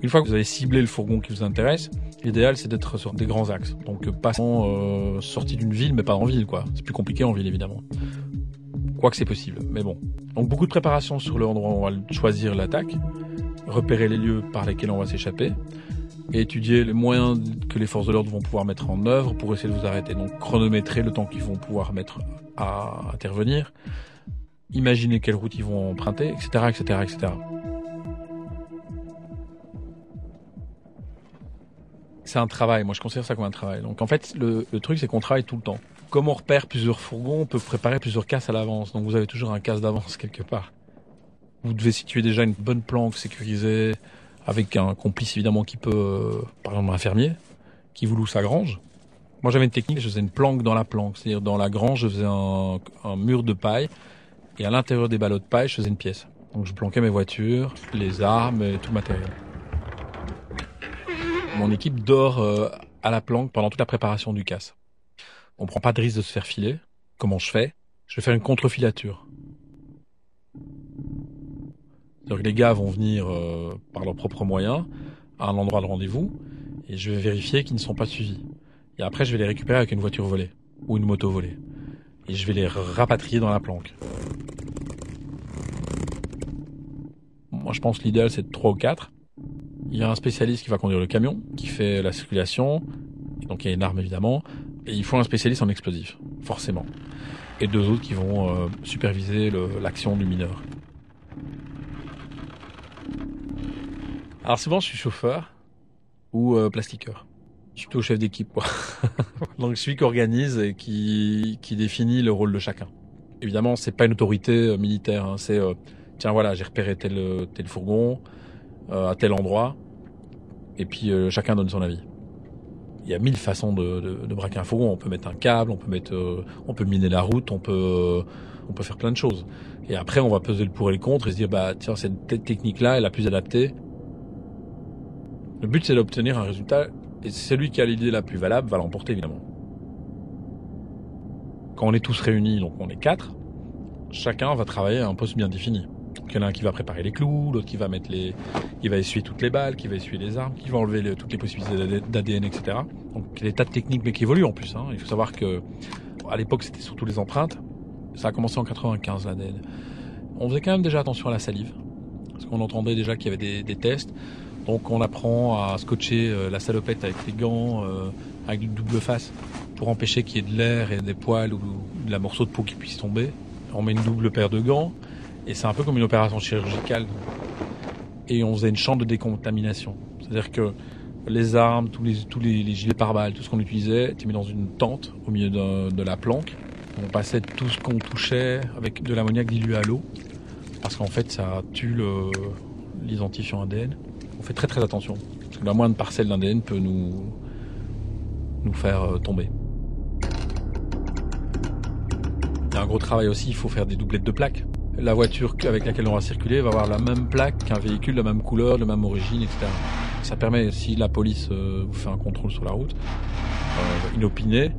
Une fois que vous avez ciblé le fourgon qui vous intéresse, l'idéal c'est d'être sur des grands axes. Donc euh, pas euh, sorti d'une ville, mais pas en ville, quoi. C'est plus compliqué en ville, évidemment. Quoique c'est possible, mais bon. Donc beaucoup de préparation sur le endroit où on va choisir l'attaque, repérer les lieux par lesquels on va s'échapper, et étudier les moyens que les forces de l'ordre vont pouvoir mettre en œuvre pour essayer de vous arrêter. Donc chronométrer le temps qu'ils vont pouvoir mettre à intervenir, imaginer quelle route ils vont emprunter, etc., etc., etc. c'est un travail. Moi, je considère ça comme un travail. Donc, en fait, le, le truc, c'est qu'on travaille tout le temps. Comme on repère plusieurs fourgons, on peut préparer plusieurs casses à l'avance. Donc, vous avez toujours un casse d'avance quelque part. Vous devez situer déjà une bonne planque sécurisée, avec un complice évidemment qui peut, euh, par exemple, un fermier, qui vous loue sa grange. Moi, j'avais une technique, je faisais une planque dans la planque. C'est-à-dire, dans la grange, je faisais un, mur de paille, et à l'intérieur des ballots de paille, je faisais une pièce. Donc, je planquais mes voitures, les armes et tout le matériel. Mon équipe dort euh, à la planque pendant toute la préparation du casse. On prend pas de risque de se faire filer. Comment je fais? Je vais faire une contre-filature. Donc les gars vont venir euh, par leurs propres moyens à un endroit de rendez-vous et je vais vérifier qu'ils ne sont pas suivis. Et après, je vais les récupérer avec une voiture volée ou une moto volée. Et je vais les rapatrier dans la planque. Moi, je pense que l'idéal, c'est de 3 ou 4. Il y a un spécialiste qui va conduire le camion, qui fait la circulation. Donc il y a une arme évidemment. Et il faut un spécialiste en explosifs, forcément. Et deux autres qui vont euh, superviser l'action du mineur. Alors souvent je suis chauffeur ou euh, plastiqueur. Je suis plutôt chef d'équipe quoi. Donc je suis qui organise et qui, qui définit le rôle de chacun. Évidemment c'est pas une autorité euh, militaire, hein. c'est euh, tiens voilà j'ai repéré tel, tel fourgon, à tel endroit, et puis chacun donne son avis. Il y a mille façons de, braquer un fourgon. On peut mettre un câble, on peut mettre, on peut miner la route, on peut, on peut faire plein de choses. Et après, on va peser le pour et le contre et se dire, bah tiens, cette technique-là est la plus adaptée. Le but, c'est d'obtenir un résultat, et celui qui a l'idée la plus valable va l'emporter évidemment. Quand on est tous réunis, donc on est quatre, chacun va travailler à un poste bien défini. Donc, il y en a un qui va préparer les clous, l'autre qui va mettre les, qui va essuyer toutes les balles, qui va essuyer les armes, qui va enlever toutes les possibilités d'ADN, etc. Donc il y a des tas de techniques, mais qui évoluent en plus. Hein. Il faut savoir que à l'époque c'était surtout les empreintes. Ça a commencé en 95 l'ADN. On faisait quand même déjà attention à la salive, parce qu'on entendait déjà qu'il y avait des, tests. Donc on apprend à scotcher euh, la salopette avec les gants, euh, avec une double face, pour empêcher qu'il y ait de l'air et des poils ou de la morceau de peau qui puisse tomber. On met une double paire de gants. Et c'est un peu comme une opération chirurgicale. Et on faisait une chambre de décontamination. C'est-à-dire que les armes, tous les, gilets pare-balles, tout ce qu'on utilisait, était mis dans une tente au milieu de, de la planque. On passait tout ce qu'on touchait avec de l'ammoniac dilué à l'eau. Parce qu'en fait, ça tue l'identifiant ADN. On fait très très attention. Parce que la moindre parcelle d'ADN peut nous, faire euh, tomber. Il y a un gros travail aussi, il faut faire des doublettes de plaques la voiture avec laquelle on va circuler va avoir la même plaque qu'un véhicule de la même couleur, de la même origine, etc. Ça permet, si la police euh, vous fait un contrôle sur la route, euh, inopiné,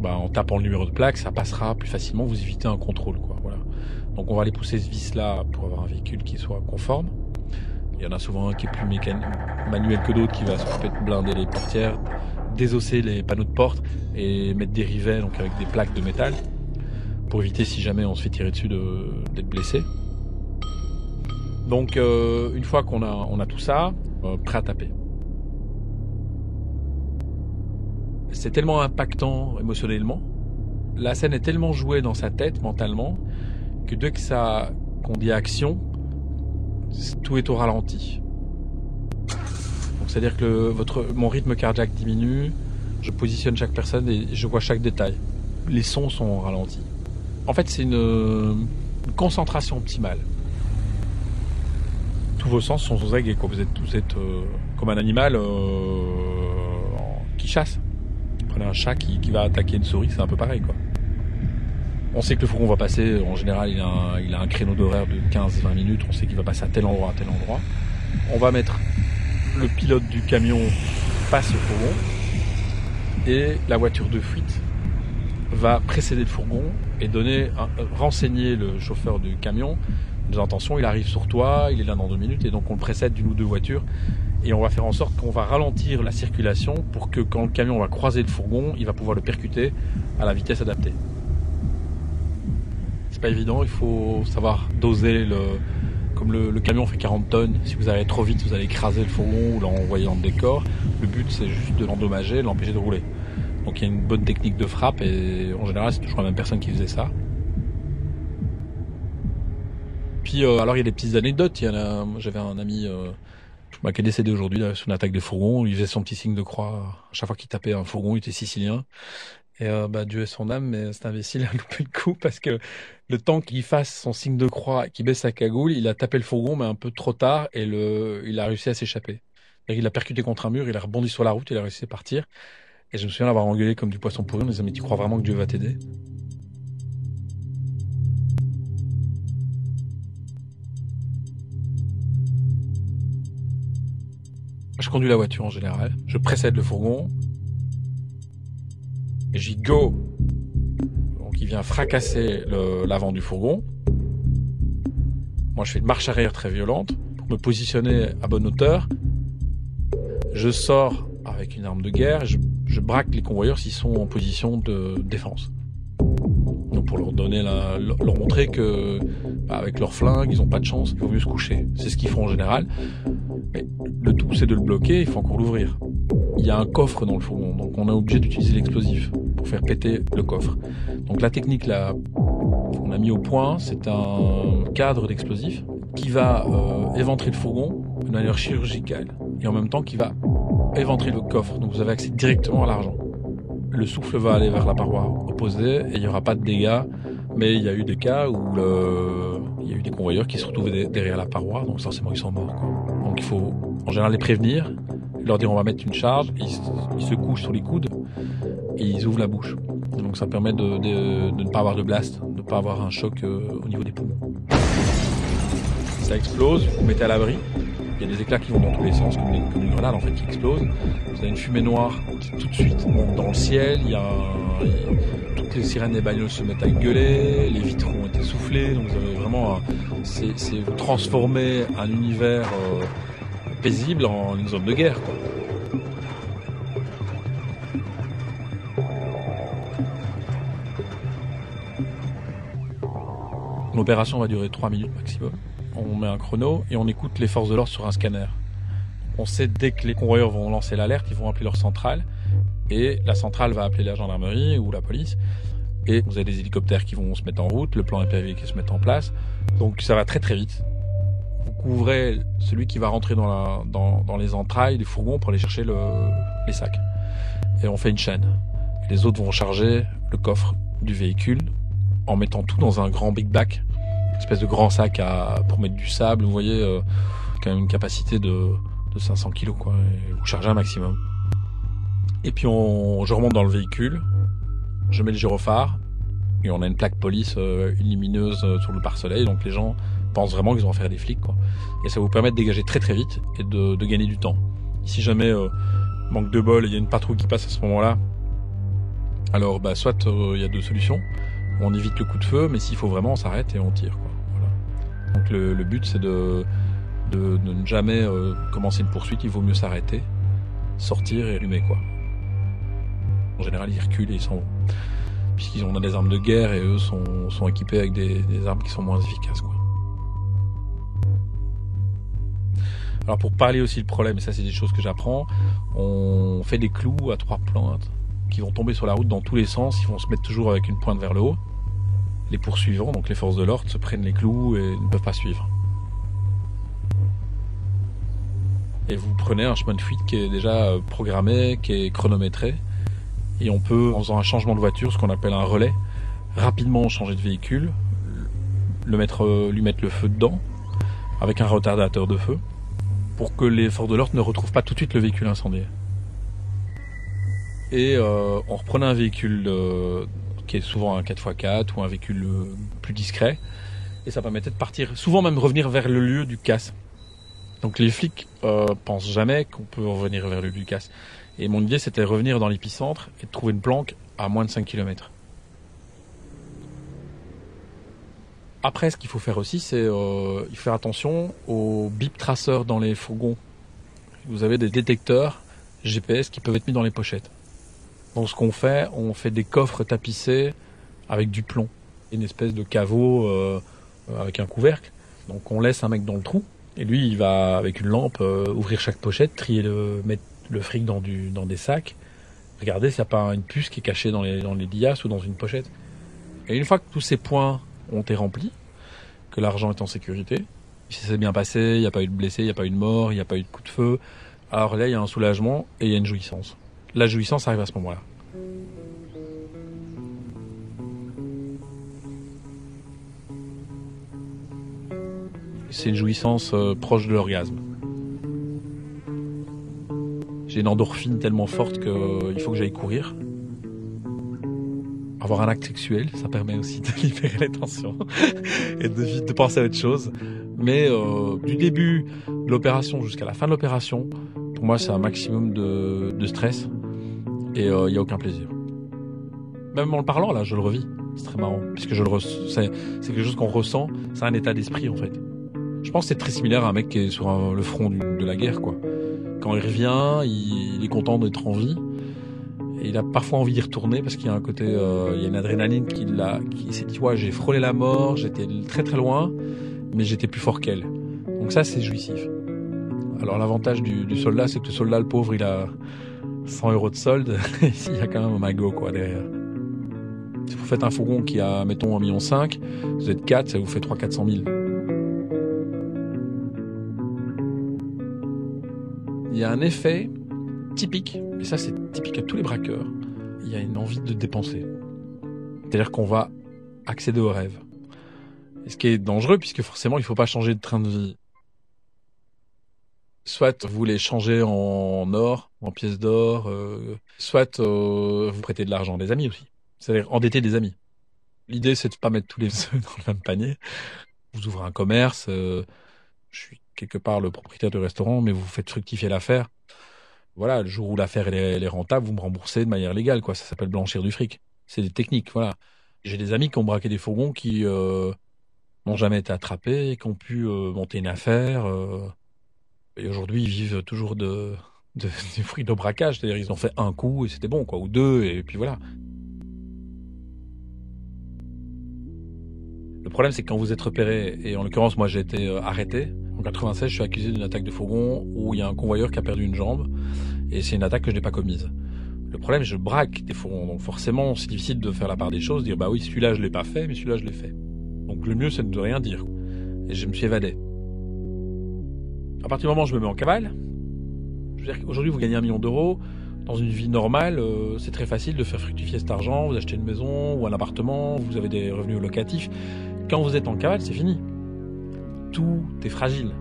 bah, en tapant le numéro de plaque, ça passera plus facilement, vous évitez un contrôle. Quoi, voilà. Donc on va aller pousser ce vis-là pour avoir un véhicule qui soit conforme. Il y en a souvent un qui est plus manuel que d'autres, qui va s'occuper de blinder les portières, désosser les panneaux de porte et mettre des rivets donc avec des plaques de métal pour éviter si jamais on se fait tirer dessus d'être blessé. Donc euh, une fois qu'on a, tout ça, euh, prêt à taper. C'est tellement impactant émotionnellement, la scène est tellement jouée dans sa tête mentalement, que dès que ça qu'on action, tout est au ralenti. Donc c'est-à-dire que votre, mon rythme cardiaque diminue, je positionne chaque personne et je vois chaque détail. Les sons sont au ralenti. En fait, c'est une, concentration optimale. Tous vos sens sont aux aguets. Quoi. Vous êtes, vous êtes euh, comme un animal euh, qui chasse. Prenez un chat qui, qui va attaquer une souris, c'est un peu pareil. quoi. On sait que le fourgon va passer, en général, il a un, créneau d'horaire de 15-20 minutes. On sait qu'il va passer à tel endroit, à tel endroit. On va mettre le pilote du camion passe le fourgon et la voiture de fuite va précéder le fourgon et donner, euh, renseigner le chauffeur du camion intentions. Il arrive sur toi, il est là dans deux minutes et donc on le précède d'une ou deux voitures et on va faire en sorte qu'on va ralentir la circulation pour que quand le camion va croiser le fourgon, il va pouvoir le percuter à la vitesse adaptée. Évident, il faut savoir doser le. Comme le, camion fait 40 tonnes, si vous allez trop vite, vous allez écraser le fourgon ou l'envoyer dans le décor. Le but, c'est juste de l'endommager, de l'empêcher de rouler. Donc il y a une bonne technique de frappe et en général, c'est toujours la même personne qui faisait ça. Puis euh, alors il y a des petites anecdotes. Il y en a, j'avais un ami euh, qui est décédé aujourd'hui sur une attaque des fourgons. Il faisait son petit signe de croix chaque fois qu'il tapait un fourgon. Il était sicilien. Et euh, bah, Dieu est son âme, mais cet imbécile a loupé le coup parce que le temps qu'il fasse son signe de croix, qu'il baisse sa cagoule, il a tapé le fourgon, mais un peu trop tard, et le, il a réussi à s'échapper. Qu'il a percuté contre un mur, il a rebondi sur la route, il a réussi à partir. Et je me souviens l'avoir engueulé comme du poisson pourri en disant, mais tu crois vraiment que Dieu va t'aider? Je conduis la voiture en général, je précède le fourgon, go donc il vient fracasser l'avant du fourgon. Moi je fais une marche arrière très violente pour me positionner à bonne hauteur. Je sors avec une arme de guerre, je, je braque les convoyeurs s'ils sont en position de défense. Donc pour leur donner leur montrer que bah, avec leur flingue ils ont pas de chance, il vaut mieux se coucher. C'est ce qu'ils font en général. Mais le tout c'est de le bloquer, il faut encore l'ouvrir. Il y a un coffre dans le fourgon, donc on est obligé d'utiliser l'explosif pour faire péter le coffre. Donc la technique là qu'on a mis au point, c'est un cadre d'explosif qui va euh, éventrer le fourgon de manière chirurgicale et en même temps qui va éventrer le coffre. Donc vous avez accès directement à l'argent. Le souffle va aller vers la paroi opposée et il n'y aura pas de dégâts. Mais il y a eu des cas où il y a eu des convoyeurs qui se retrouvaient derrière la paroi, donc forcément ils sont morts. Donc il faut en général les prévenir, leur dire on va mettre une charge, ils, se- couchent sur les coudes ils ouvrent la bouche. Donc ça permet de, ne pas avoir de blast, de ne pas avoir un choc euh, au niveau des poumons. Ça explose, vous vous mettez à l'abri. Il y a des éclats qui vont dans tous les sens, comme, des, comme une grenade en fait qui explose. Vous avez une fumée noire qui tout de suite monte dans le ciel. Il y a un- toutes les sirènes des bagnoles se mettent à gueuler, les vitres ont été soufflées. Donc vous avez vraiment, c'est transformer un univers euh, paisible en une zone de guerre. Quoi. L'opération va durer 3 minutes maximum. On met un chrono et on écoute les forces de l'ordre sur un scanner. On sait dès que les convoyeurs vont lancer l'alerte, ils vont appeler leur centrale et la centrale va appeler la gendarmerie ou la police. Et vous avez des hélicoptères qui vont se mettre en route, le plan EPV qui se met en place. Donc ça va très très vite. Vous couvrez celui qui va rentrer dans, les entrailles du fourgon pour aller chercher le, les sacs. Et on fait une chaîne. Les autres vont charger le coffre du véhicule en mettant tout dans un grand big back, une espèce de grand sac à, pour mettre du sable, vous voyez, euh, qui a une capacité de, de 500 kilos, quoi, et vous chargez un maximum. Et puis on, je remonte dans le véhicule, je mets le gyrophare, et on a une plaque police, euh, lumineuse euh, sur le pare-soleil, donc les gens pensent vraiment qu'ils vont faire des flics, quoi. Et ça vous permet de dégager très très vite et de, de gagner du temps. Si jamais euh, manque de bol, il y a une patrouille qui passe à ce moment-là, alors bah, soit euh, il y a deux solutions on évite le coup de feu, mais s'il faut vraiment, on s'arrête et on tire. Quoi. Donc le, but, c'est de, ne jamais euh, commencer une poursuite, il vaut mieux s'arrêter, sortir et allumer. Quoi. En général, ils reculent et ils s'en vont. Puisqu'ils ont des armes de guerre et eux sont, équipés avec des, armes qui sont moins efficaces. Quoi. Alors pour parler aussi le problème, et ça c'est des choses que j'apprends, on fait des clous à trois pointes qui vont tomber sur la route dans tous les sens, ils vont se mettre toujours avec une pointe vers le haut. Les poursuivants, donc les forces de l'ordre, se prennent les clous et ne peuvent pas suivre. Et vous prenez un chemin de fuite qui est déjà euh, programmé, qui est chronométré. Et on peut, en faisant un changement de voiture, ce qu'on appelle un relais, rapidement changer de véhicule, le mettre, euh, lui mettre le feu dedans, avec un retardateur de feu, pour que les forces de l'ordre ne retrouvent pas tout de suite le véhicule incendié. Et euh, on reprenait un véhicule euh, qui est souvent un 4x4 ou un véhicule euh, plus discret, et ça permettait de partir, souvent même revenir vers le lieu du casse. Donc les flics pensent jamais qu'on peut revenir vers le lieu du casse. Et mon idée c'était revenir dans l'épicentre et de trouver une planque à moins de 5 km. Après, ce qu'il faut faire aussi, c'est faire attention aux bip traceurs dans les fourgons. Vous avez des détecteurs GPS qui peuvent être mis dans les pochettes. Donc ce qu'on fait, on fait des coffres tapissés avec du plomb, une espèce de caveau euh, avec un couvercle. Donc on laisse un mec dans le trou et lui il va avec une lampe euh, ouvrir chaque pochette, trier le mettre le fric dans du dans des sacs, regarder s'il n'y a pas une puce qui est cachée dans les dans les liasses ou dans une pochette. Et une fois que tous ces points ont été remplis, que l'argent est en sécurité, si ça s'est bien passé, il n'y a pas eu de blessés, il n'y a pas eu de mort, il n'y a pas eu de coup de feu, alors là il y a un soulagement et il y a une jouissance. La jouissance arrive à ce moment-là. C'est une jouissance euh, proche de l'orgasme. J'ai une endorphine tellement forte qu'il faut que j'aille courir. Avoir un acte sexuel, ça permet aussi de libérer les tensions et de, de penser à autre chose. Mais euh, du début de l'opération jusqu'à la fin de l'opération, pour moi, c'est un maximum de stress et il euh, n'y a aucun plaisir. Même en le parlant, là, je le revis. C'est très marrant, puisque je le c'est quelque chose qu'on ressent, c'est un état d'esprit en fait. Je pense que c'est très similaire à un mec qui est sur un- le front du- de la guerre, quoi. Quand il revient, il, il est content d'être en vie. Et il a parfois envie d'y retourner parce qu'il y a un côté, euh, il y a une adrénaline qui l'a, qui s'est dit, ouais, j'ai frôlé la mort, j'étais très très loin, mais j'étais plus fort qu'elle. Donc ça, c'est jouissif. Alors l'avantage du, du soldat, c'est que le soldat, le pauvre, il a 100 euros de solde. Il y a quand même un magot, quoi, derrière. Si vous faites un fourgon qui a, mettons, 1,5 million, vous êtes 4, ça vous fait 300 400 000. Il y a un effet typique, et ça c'est typique à tous les braqueurs, il y a une envie de dépenser. C'est-à-dire qu'on va accéder au rêve. Et ce qui est dangereux, puisque forcément il ne faut pas changer de train de vie. Soit vous les changez en or, en pièces d'or, euh, soit euh, vous prêtez de l'argent à des amis aussi. C'est-à-dire endetter des amis. L'idée c'est de pas mettre tous les œufs dans le même panier. Vous ouvrez un commerce, euh, je suis quelque part le propriétaire du restaurant, mais vous faites fructifier l'affaire. Voilà, le jour où l'affaire est, rentable, vous me remboursez de manière légale, quoi. Ça s'appelle blanchir du fric. C'est des techniques, voilà. J'ai des amis qui ont braqué des fourgons qui euh, n'ont jamais été attrapés, qui ont pu euh, monter une affaire. Et aujourd'hui, ils vivent toujours de, de, des fruits de braquage. C'est-à-dire, ils ont fait un coup et c'était bon, ou deux, et puis voilà. Le problème, c'est que quand vous êtes repéré, et en l'occurrence, moi j'ai été euh, arrêté. En 96, je suis accusé d'une attaque de fourgon où il y a un convoyeur qui a perdu une jambe, et c'est une attaque que je n'ai pas commise. Le problème, je braque des fourgons, donc forcément, c'est difficile de faire la part des choses, dire bah oui, celui-là je l'ai pas fait, mais celui-là je l'ai fait. Donc le mieux, c'est de rien dire. Et je me suis évadé. À partir du moment où je me mets en cavale, je veux dire qu'aujourd'hui vous gagnez un million d'euros. Dans une vie normale, euh, c'est très facile de faire fructifier cet argent. Vous achetez une maison ou un appartement, vous avez des revenus locatifs. Quand vous êtes en cavale, c'est fini. Tout est fragile.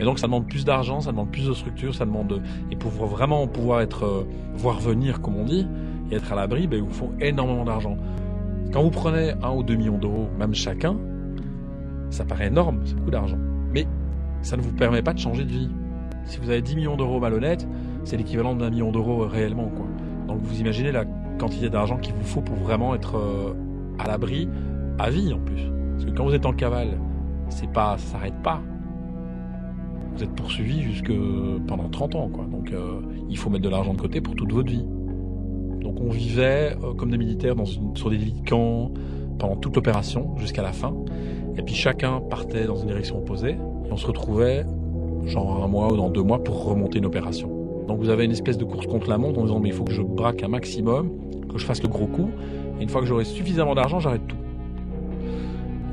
Et donc ça demande plus d'argent, ça demande plus de structure, ça demande de... et pour vraiment pouvoir être euh, voir venir comme on dit et être à l'abri, ben, il vous faut énormément d'argent. Quand vous prenez un ou deux millions d'euros, même chacun, ça paraît énorme, c'est beaucoup d'argent. Mais ça ne vous permet pas de changer de vie. Si vous avez 10 millions d'euros malhonnêtes, c'est l'équivalent d'un million d'euros réellement. Quoi. Donc vous imaginez la quantité d'argent qu'il vous faut pour vraiment être euh, à l'abri, à vie en plus. Parce que quand vous êtes en cavale, c'est pas, ça s'arrête pas. Vous êtes poursuivi jusque pendant 30 ans. Quoi. Donc euh, il faut mettre de l'argent de côté pour toute votre vie. Donc on vivait euh, comme des militaires sur des lits de camp pendant toute l'opération jusqu'à la fin. Et puis chacun partait dans une direction opposée on se retrouvait genre un mois ou dans deux mois pour remonter une opération. Donc vous avez une espèce de course contre la montre en disant mais il faut que je braque un maximum, que je fasse le gros coup. Et une fois que j'aurai suffisamment d'argent, j'arrête tout.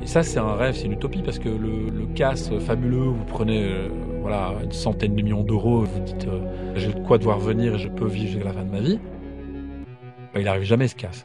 Et ça, c'est un rêve, c'est une utopie parce que le, casse fabuleux, vous prenez euh, voilà une centaine de millions d'euros, vous dites euh, j'ai de quoi devoir venir et je peux vivre jusqu'à la fin de ma vie. Bah, il arrive jamais ce casse.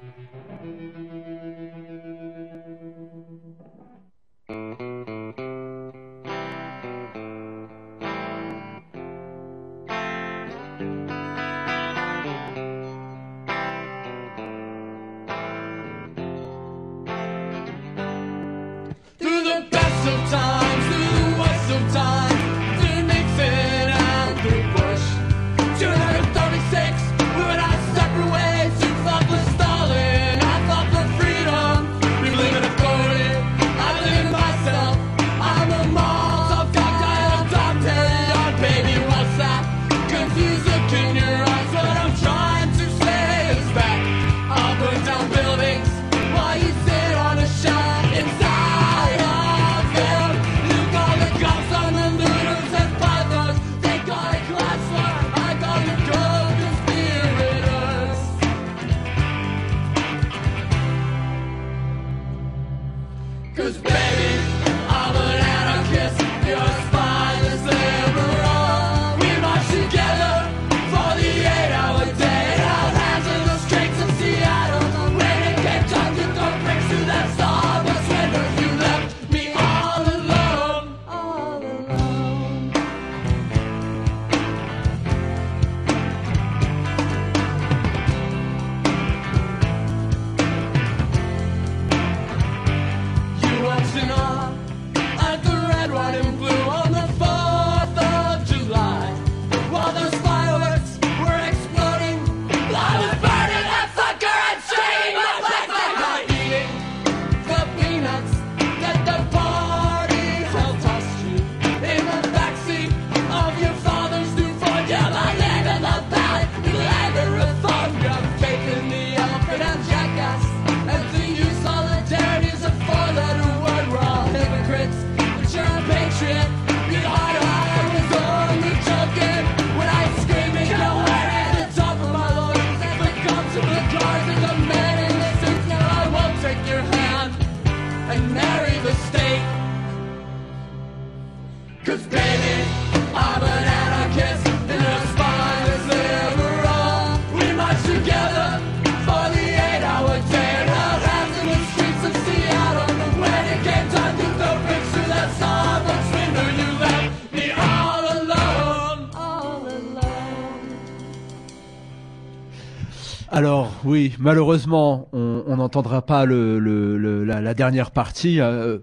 Oui, malheureusement, on n'entendra pas le, le, le- la, la dernière partie. euh,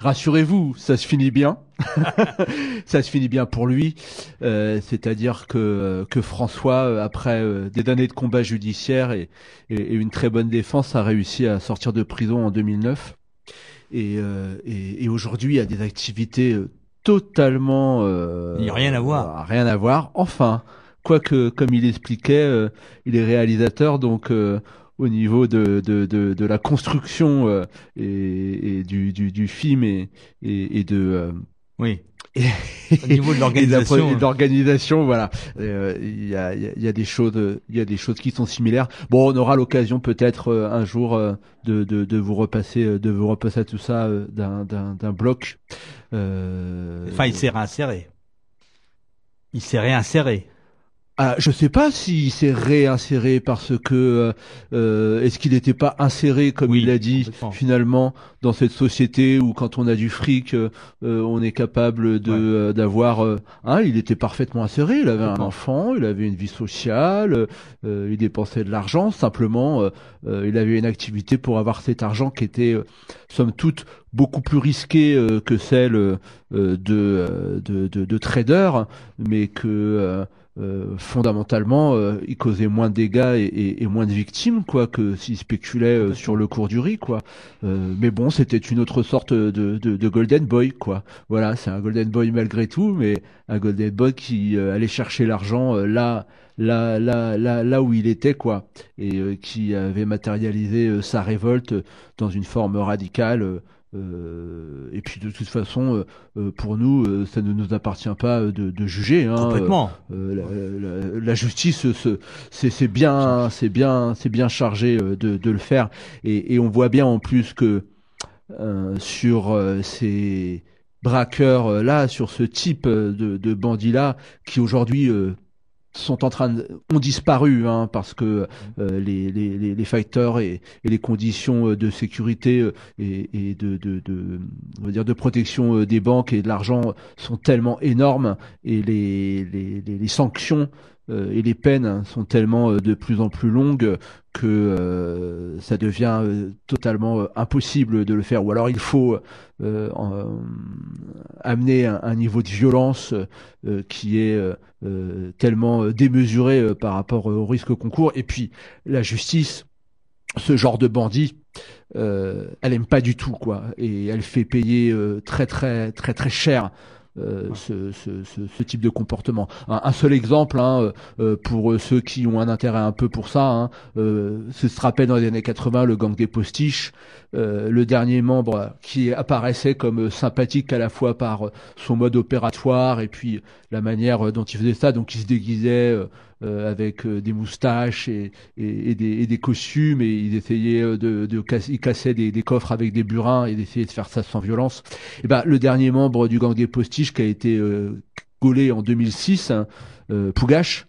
Rassurez-vous, ça se finit bien. ça se finit bien pour lui. Euh, C'est-à-dire que, que François, euh, après euh, des années de combat judiciaire et, et- et une très bonne défense, a réussi à sortir de prison en 2009. Et, et, et aujourd'hui, a des activités totalement... Il y a rien à voir. Rien à voir. Enfin, quoique, comme il expliquait, euh, il est réalisateur, donc euh, au niveau de, de, de, de la construction euh, et, et du, du, du film et, et, et de... Oui. et- Au niveau de l'organisation, hein. l'organisation, voilà. Euh, Il y, a, y a- y a des choses, il y a des choses qui sont similaires. Bon, on aura l'occasion peut-être euh, un jour euh, de, de, de vous repasser, de vous repasser tout ça d'un, d'un, d'un bloc. Enfin, il s'est réinséré. Il s'est réinséré. Ah, je sais pas s'il s'est réinséré parce que euh, euh, est-ce qu'il n'était pas inséré comme Oui, il l'a dit finalement dans cette société où quand on a du fric euh, euh, on est capable de Ouais. euh, d'avoir hein, il était parfaitement inséré. Il avait un enfant il avait une vie sociale euh, il dépensait de l'argent. Simplement il avait une activité pour avoir cet argent qui était somme toute beaucoup plus risquée que celle euh, de, de, de de trader mais que euh, fondamentalement, euh, il causait moins de dégâts et, et- et moins de victimes, quoi, que s'il spéculait euh, sur le cours du riz, quoi. Mais bon, c'était une autre sorte de, de, de Golden Boy, quoi. Voilà, c'est un Golden Boy malgré tout, mais un Golden Boy qui allait chercher l'argent là, là, là, là, là où il était, quoi, et qui avait matérialisé sa révolte dans une forme radicale. Euh, et puis de toute façon, euh, euh, pour nous, ça ne nous appartient pas de, de juger. Hein, Complètement. la, la- la justice, c'est bien, c'est bien, c'est bien chargé de, de le faire, et, et on voit bien en plus que sur ces braqueurs là, sur ce type de, de bandits là, qui aujourd'hui sont en train de, ont disparu hein, parce que euh, les, les, les, fighters et, et les conditions euh, de sécurité euh, et, et de, de, de, on va dire de protection des banques et de l'argent sont tellement énormes et les, les, les, sanctions et les peines sont tellement euh, de plus en plus longues que euh, ça devient euh, totalement euh, impossible de le faire. Ou alors il faut euh, en- amener un, un niveau de violence euh, qui est euh, euh, tellement euh, démesuré euh, par rapport au risque qu'on court. Et puis la justice, ce genre de bandit, euh, elle aime pas du tout quoi, et elle fait payer euh, très très très très cher. Euh, ce, ce, ce, ce type de comportement. Un, un seul exemple hein, euh, euh, pour ceux qui ont un intérêt un peu pour ça, hein, euh, ce se rappelle dans les années 80 le gang des postiches, le dernier membre qui apparaissait comme sympathique à la fois par son mode opératoire et puis la manière dont il faisait ça, donc il se déguisait euh, avec euh, des moustaches et, et, et des, et des costumes et il essayait euh, de, de casser, il cassait des, des coffres avec des burins et d'essayer de faire ça sans violence. Et ben le dernier membre du gang des postiches qui a été euh, gaulé en 2006, hein, euh, Pougache,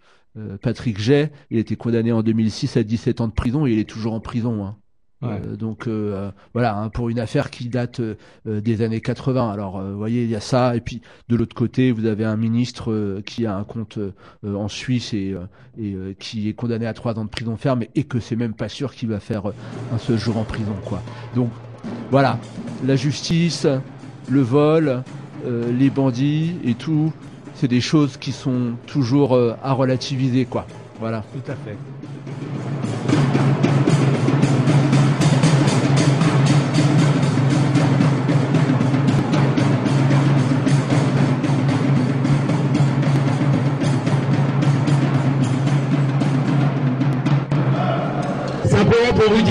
Patrick Jay, il a été condamné en 2006 à 17 ans de prison et il est toujours en prison. Hein. Ouais. Euh, donc euh, voilà, hein, pour une affaire qui date euh, euh, des années 80. Alors euh, vous voyez, il y a ça, et puis de l'autre côté, vous avez un ministre euh, qui a un compte euh, euh, en Suisse et, euh, et euh, qui est condamné à trois ans de prison ferme et que c'est même pas sûr qu'il va faire euh, un seul jour en prison, quoi. Donc voilà, la justice, le vol, euh, les bandits et tout, c'est des choses qui sont toujours euh, à relativiser, quoi. Voilà. Tout à fait.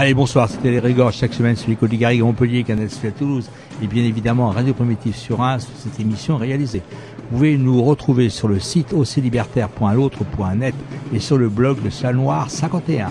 Allez, bonsoir, c'était les Régorges chaque semaine sur les Côtes Garrigues à Montpellier, Canal à Toulouse et bien évidemment Radio Primitif sur 1 sur cette émission réalisée. Vous pouvez nous retrouver sur le site oclibertaire.l'autre.net et sur le blog de Salle Noire 51.